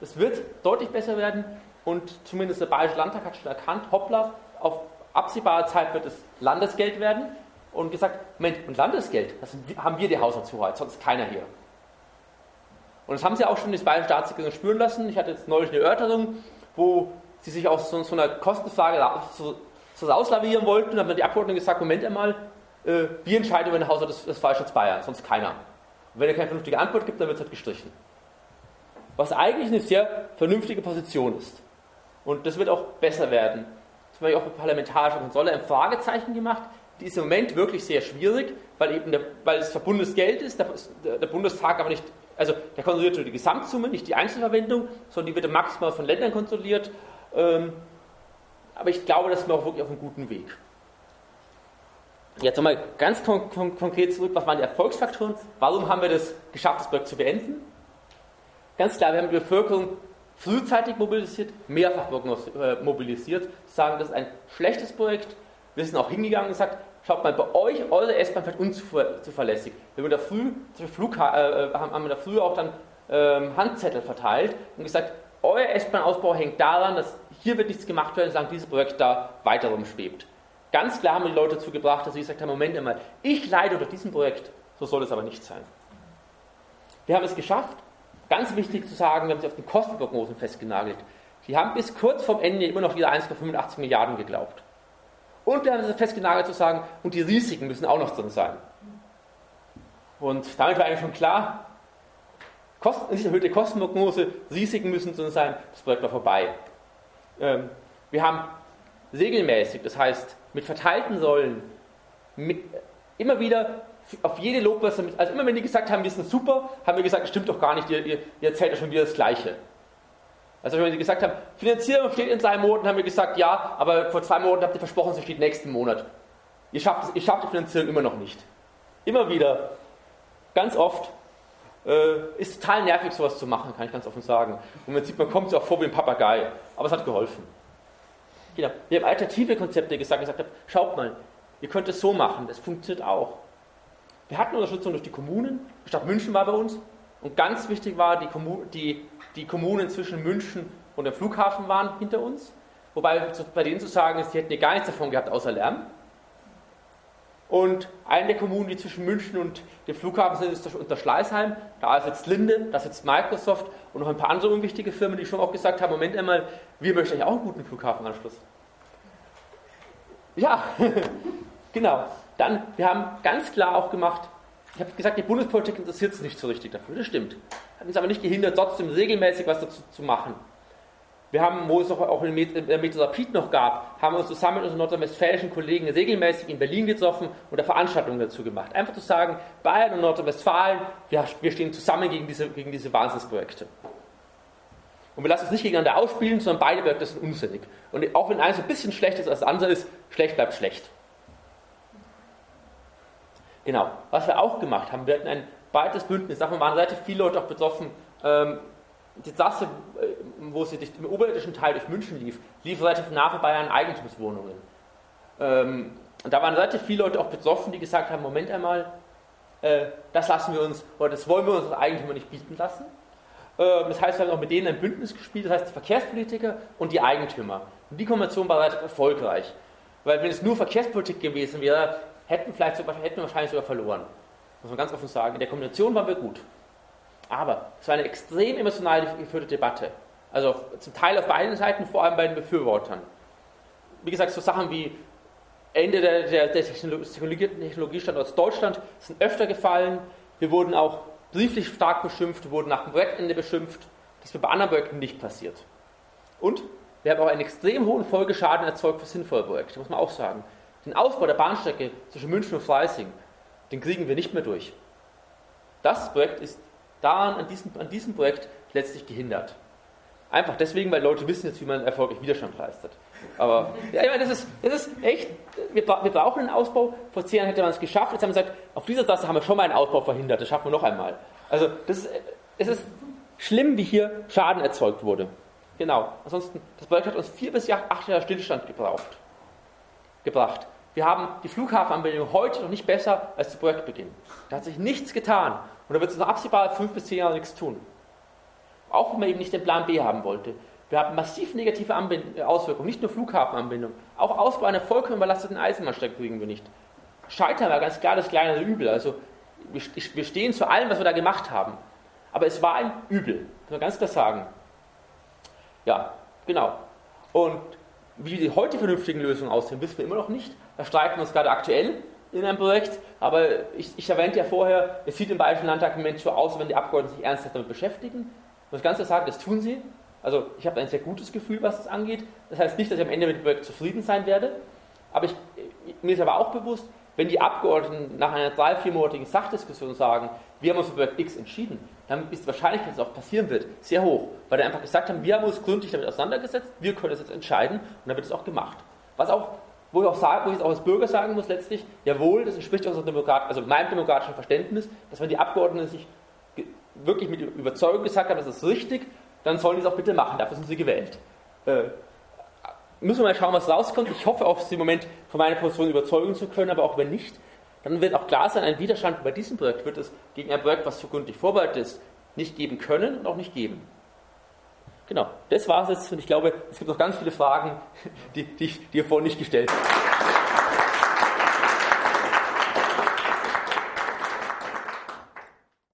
Das wird deutlich besser werden und zumindest der Bayerische Landtag hat schon erkannt, hoppla, auf absehbare Zeit wird es Landesgeld werden und gesagt, Moment, und Landesgeld, das haben wir die Haushaltshoheit, sonst keiner hier. Und das haben sie auch schon die Bayerische Staatsregierung spüren lassen. Ich hatte jetzt neulich eine Erörterung, wo sie sich aus so, so einer Kostenfrage so, auslavieren wollten. Und dann hat die Abgeordneten gesagt, Moment einmal, äh, wir entscheiden über den Haushalt des, des Freistaats Bayern, sonst keiner. Und wenn er keine vernünftige Antwort gibt, dann wird es halt gestrichen. Was eigentlich eine sehr vernünftige Position ist. Und das wird auch besser werden. zum Beispiel auch bei parlamentarischer Kontrolle ein Fragezeichen gemacht. Die ist im Moment wirklich sehr schwierig, weil eben der, weil es verbundenes Geld ist, der, der Bundestag aber nicht, also der kontrolliert nur die Gesamtsumme, nicht die Einzelverwendung, sondern die wird maximal von Ländern kontrolliert. Ähm, aber ich glaube, das ist mir auch wirklich auf einem guten Weg. Jetzt nochmal ganz kon kon konkret zurück, was waren die Erfolgsfaktoren? Warum haben wir das geschafft, das Projekt zu beenden? Ganz klar, wir haben die Bevölkerung frühzeitig mobilisiert, mehrfach äh, mobilisiert, sagen, das ist ein schlechtes Projekt. Wir sind auch hingegangen und gesagt, schaut mal, bei euch, eure S-Bahn fährt unzuverlässig. Wir haben da früh, Flugha äh, haben wir da früher auch dann ähm, Handzettel verteilt und gesagt, euer S-Bahn-Ausbau hängt daran, dass hier wird nichts gemacht werden, solange dieses Projekt da weiter rumschwebt. Ganz klar haben wir die Leute dazu gebracht, dass sie gesagt haben, Moment einmal, ich leide unter diesem Projekt, so soll es aber nicht sein. Wir haben es geschafft, ganz wichtig zu sagen, wir haben sie auf den Kostenprognosen festgenagelt. Die haben bis kurz vorm Ende immer noch wieder 1,85 Milliarden geglaubt. Und wir haben sie festgenagelt zu sagen, und die Risiken müssen auch noch drin sein. Und damit war eigentlich schon klar, Kosten, nicht erhöhte Kostenprognose, Risiken müssen drin sein, das Projekt war vorbei. Ähm, wir haben regelmäßig, das heißt mit verteilten Säulen, mit, immer wieder auf jede Lobpreis, also immer wenn die gesagt haben, wir sind super, haben wir gesagt, das stimmt doch gar nicht, ihr, ihr, ihr erzählt ja schon wieder das Gleiche. Also wenn sie gesagt haben, Finanzierung steht in zwei Monaten, haben wir gesagt, ja, aber vor zwei Monaten habt ihr versprochen, es steht nächsten Monat. Ihr schafft, ihr schafft die Finanzierung immer noch nicht. Immer wieder, ganz oft, äh, ist total nervig, sowas zu machen, kann ich ganz offen sagen. Und man sieht, man kommt sich auch vor wie ein Papagei. Aber es hat geholfen. Genau. Wir haben alternative Konzepte gesagt, gesagt habe, schaut mal, ihr könnt es so machen, das funktioniert auch. Wir hatten Unterstützung durch die Kommunen, die Stadt München war bei uns und ganz wichtig war, die, Kommun die, die Kommunen zwischen München und dem Flughafen waren hinter uns. Wobei bei denen zu sagen ist, die hätten ja gar nichts davon gehabt, außer Lärm. Und eine der Kommunen, die zwischen München und dem Flughafen sind, ist unter Schleißheim. Da sitzt Linde, da sitzt Microsoft und noch ein paar andere unwichtige Firmen, die schon auch gesagt haben: Moment einmal, wir möchten eigentlich auch einen guten Flughafenanschluss. Ja, <laughs> genau. Dann, wir haben ganz klar auch gemacht, ich habe gesagt, die Bundespolitik interessiert sich nicht so richtig dafür. Das stimmt. Hat uns aber nicht gehindert, trotzdem regelmäßig was dazu zu machen. Wir haben, wo es auch in der Methodapid noch gab, haben wir uns zusammen mit unseren nordrhein-westfälischen Kollegen regelmäßig in Berlin getroffen und da Veranstaltungen dazu gemacht. Einfach zu sagen, Bayern und Nordrhein-Westfalen, wir, wir, stehen zusammen gegen diese, gegen diese Wahnsinnsprojekte. Und wir lassen uns nicht gegeneinander ausspielen, sondern beide Projekte sind unsinnig. Und auch wenn eines ein bisschen schlechter ist als das andere ist, schlecht bleibt schlecht. Genau. Was wir auch gemacht haben, wir hatten ein breites Bündnis, davon waren relativ viele Leute auch betroffen. Ähm, die Trasse, äh, wo sie durch den oberirdischen Teil durch München lief, lief relativ nah vorbei an Eigentumswohnungen. Ähm, und da waren relativ viele Leute auch betroffen, die gesagt haben: Moment einmal, äh, das lassen wir uns, oder das wollen wir uns als Eigentümer nicht bieten lassen. Äh, das heißt, wir haben auch mit denen ein Bündnis gespielt, das heißt die Verkehrspolitiker und die Eigentümer. Und die Kombination war relativ erfolgreich. Weil wenn es nur Verkehrspolitik gewesen wäre, hätten, vielleicht sogar, hätten wir wahrscheinlich sogar verloren. Muss man ganz offen sagen. In der Kombination waren wir gut. Aber es war eine extrem emotional geführte Debatte. Also zum Teil auf beiden Seiten, vor allem bei den Befürwortern. Wie gesagt, so Sachen wie Ende der, der, der Technologiestandorts Deutschland sind öfter gefallen. Wir wurden auch brieflich stark beschimpft, wurden nach dem Projektende beschimpft. Das wird bei anderen Projekten nicht passiert. Und wir haben auch einen extrem hohen Folgeschaden erzeugt für sinnvolle Projekte, muss man auch sagen. Den Ausbau der Bahnstrecke zwischen München und Freising, den kriegen wir nicht mehr durch. Das Projekt ist daran, an diesem, an diesem Projekt letztlich gehindert. Einfach deswegen, weil Leute wissen jetzt, wie man erfolgreich Widerstand leistet. Aber ja, ich meine, das ist, das ist echt, wir, wir brauchen einen Ausbau. Vor zehn Jahren hätte man es geschafft. Jetzt haben wir gesagt, auf dieser Tasse haben wir schon mal einen Ausbau verhindert. Das schaffen wir noch einmal. Also das es ist schlimm, wie hier Schaden erzeugt wurde. Genau. Ansonsten, das Projekt hat uns vier bis acht Jahre Stillstand gebraucht, gebracht. Wir haben die Flughafenanbindung heute noch nicht besser als zu Projektbeginn. Da hat sich nichts getan. Und da wird es noch absehbar fünf bis zehn Jahre nichts tun. Auch wenn man eben nicht den Plan B haben wollte. Wir haben massiv negative Anbind Auswirkungen, nicht nur Flughafenanbindung. Auch Ausbau einer vollkommen überlasteten Eisenbahnstrecke kriegen wir nicht. Scheitern war ganz klar das kleinere Übel. Also wir stehen zu allem, was wir da gemacht haben. Aber es war ein Übel, kann man ganz klar sagen. Ja, genau. Und wie die heute vernünftigen Lösungen aussehen, wissen wir immer noch nicht. Da streiten wir uns gerade aktuell in einem Projekt. Aber ich, ich erwähnte ja vorher, es sieht im Bayerischen Landtag im Moment so aus, wenn die Abgeordneten sich ernsthaft damit beschäftigen. Und das Ganze sagen, das tun sie. Also ich habe ein sehr gutes Gefühl, was das angeht. Das heißt nicht, dass ich am Ende mit dem Projekt zufrieden sein werde, aber ich, mir ist aber auch bewusst, wenn die Abgeordneten nach einer drei, viermonatigen Sachdiskussion sagen, wir haben uns für Projekt X entschieden, dann ist die Wahrscheinlichkeit, dass es auch passieren wird, sehr hoch. Weil die einfach gesagt haben, wir haben uns gründlich damit auseinandergesetzt, wir können es jetzt entscheiden und dann wird es auch gemacht. Was auch, wo ich auch sage, wo ich es auch als Bürger sagen muss, letztlich, jawohl, das entspricht unserem Demokrat, also meinem demokratischen Verständnis, dass wenn die Abgeordneten sich wirklich mit Überzeugung gesagt haben, das ist richtig, dann sollen die es auch bitte machen, dafür sind sie gewählt. Äh, müssen wir mal schauen, was rauskommt. Ich hoffe auf den Moment von meiner Position überzeugen zu können, aber auch wenn nicht, dann wird auch klar sein, ein Widerstand bei diesem Projekt wird es gegen ein Projekt, was zukünftig vorbereitet ist, nicht geben können und auch nicht geben. Genau, das war es jetzt und ich glaube, es gibt noch ganz viele Fragen, <laughs> die, die, die ihr vorhin nicht gestellt habt.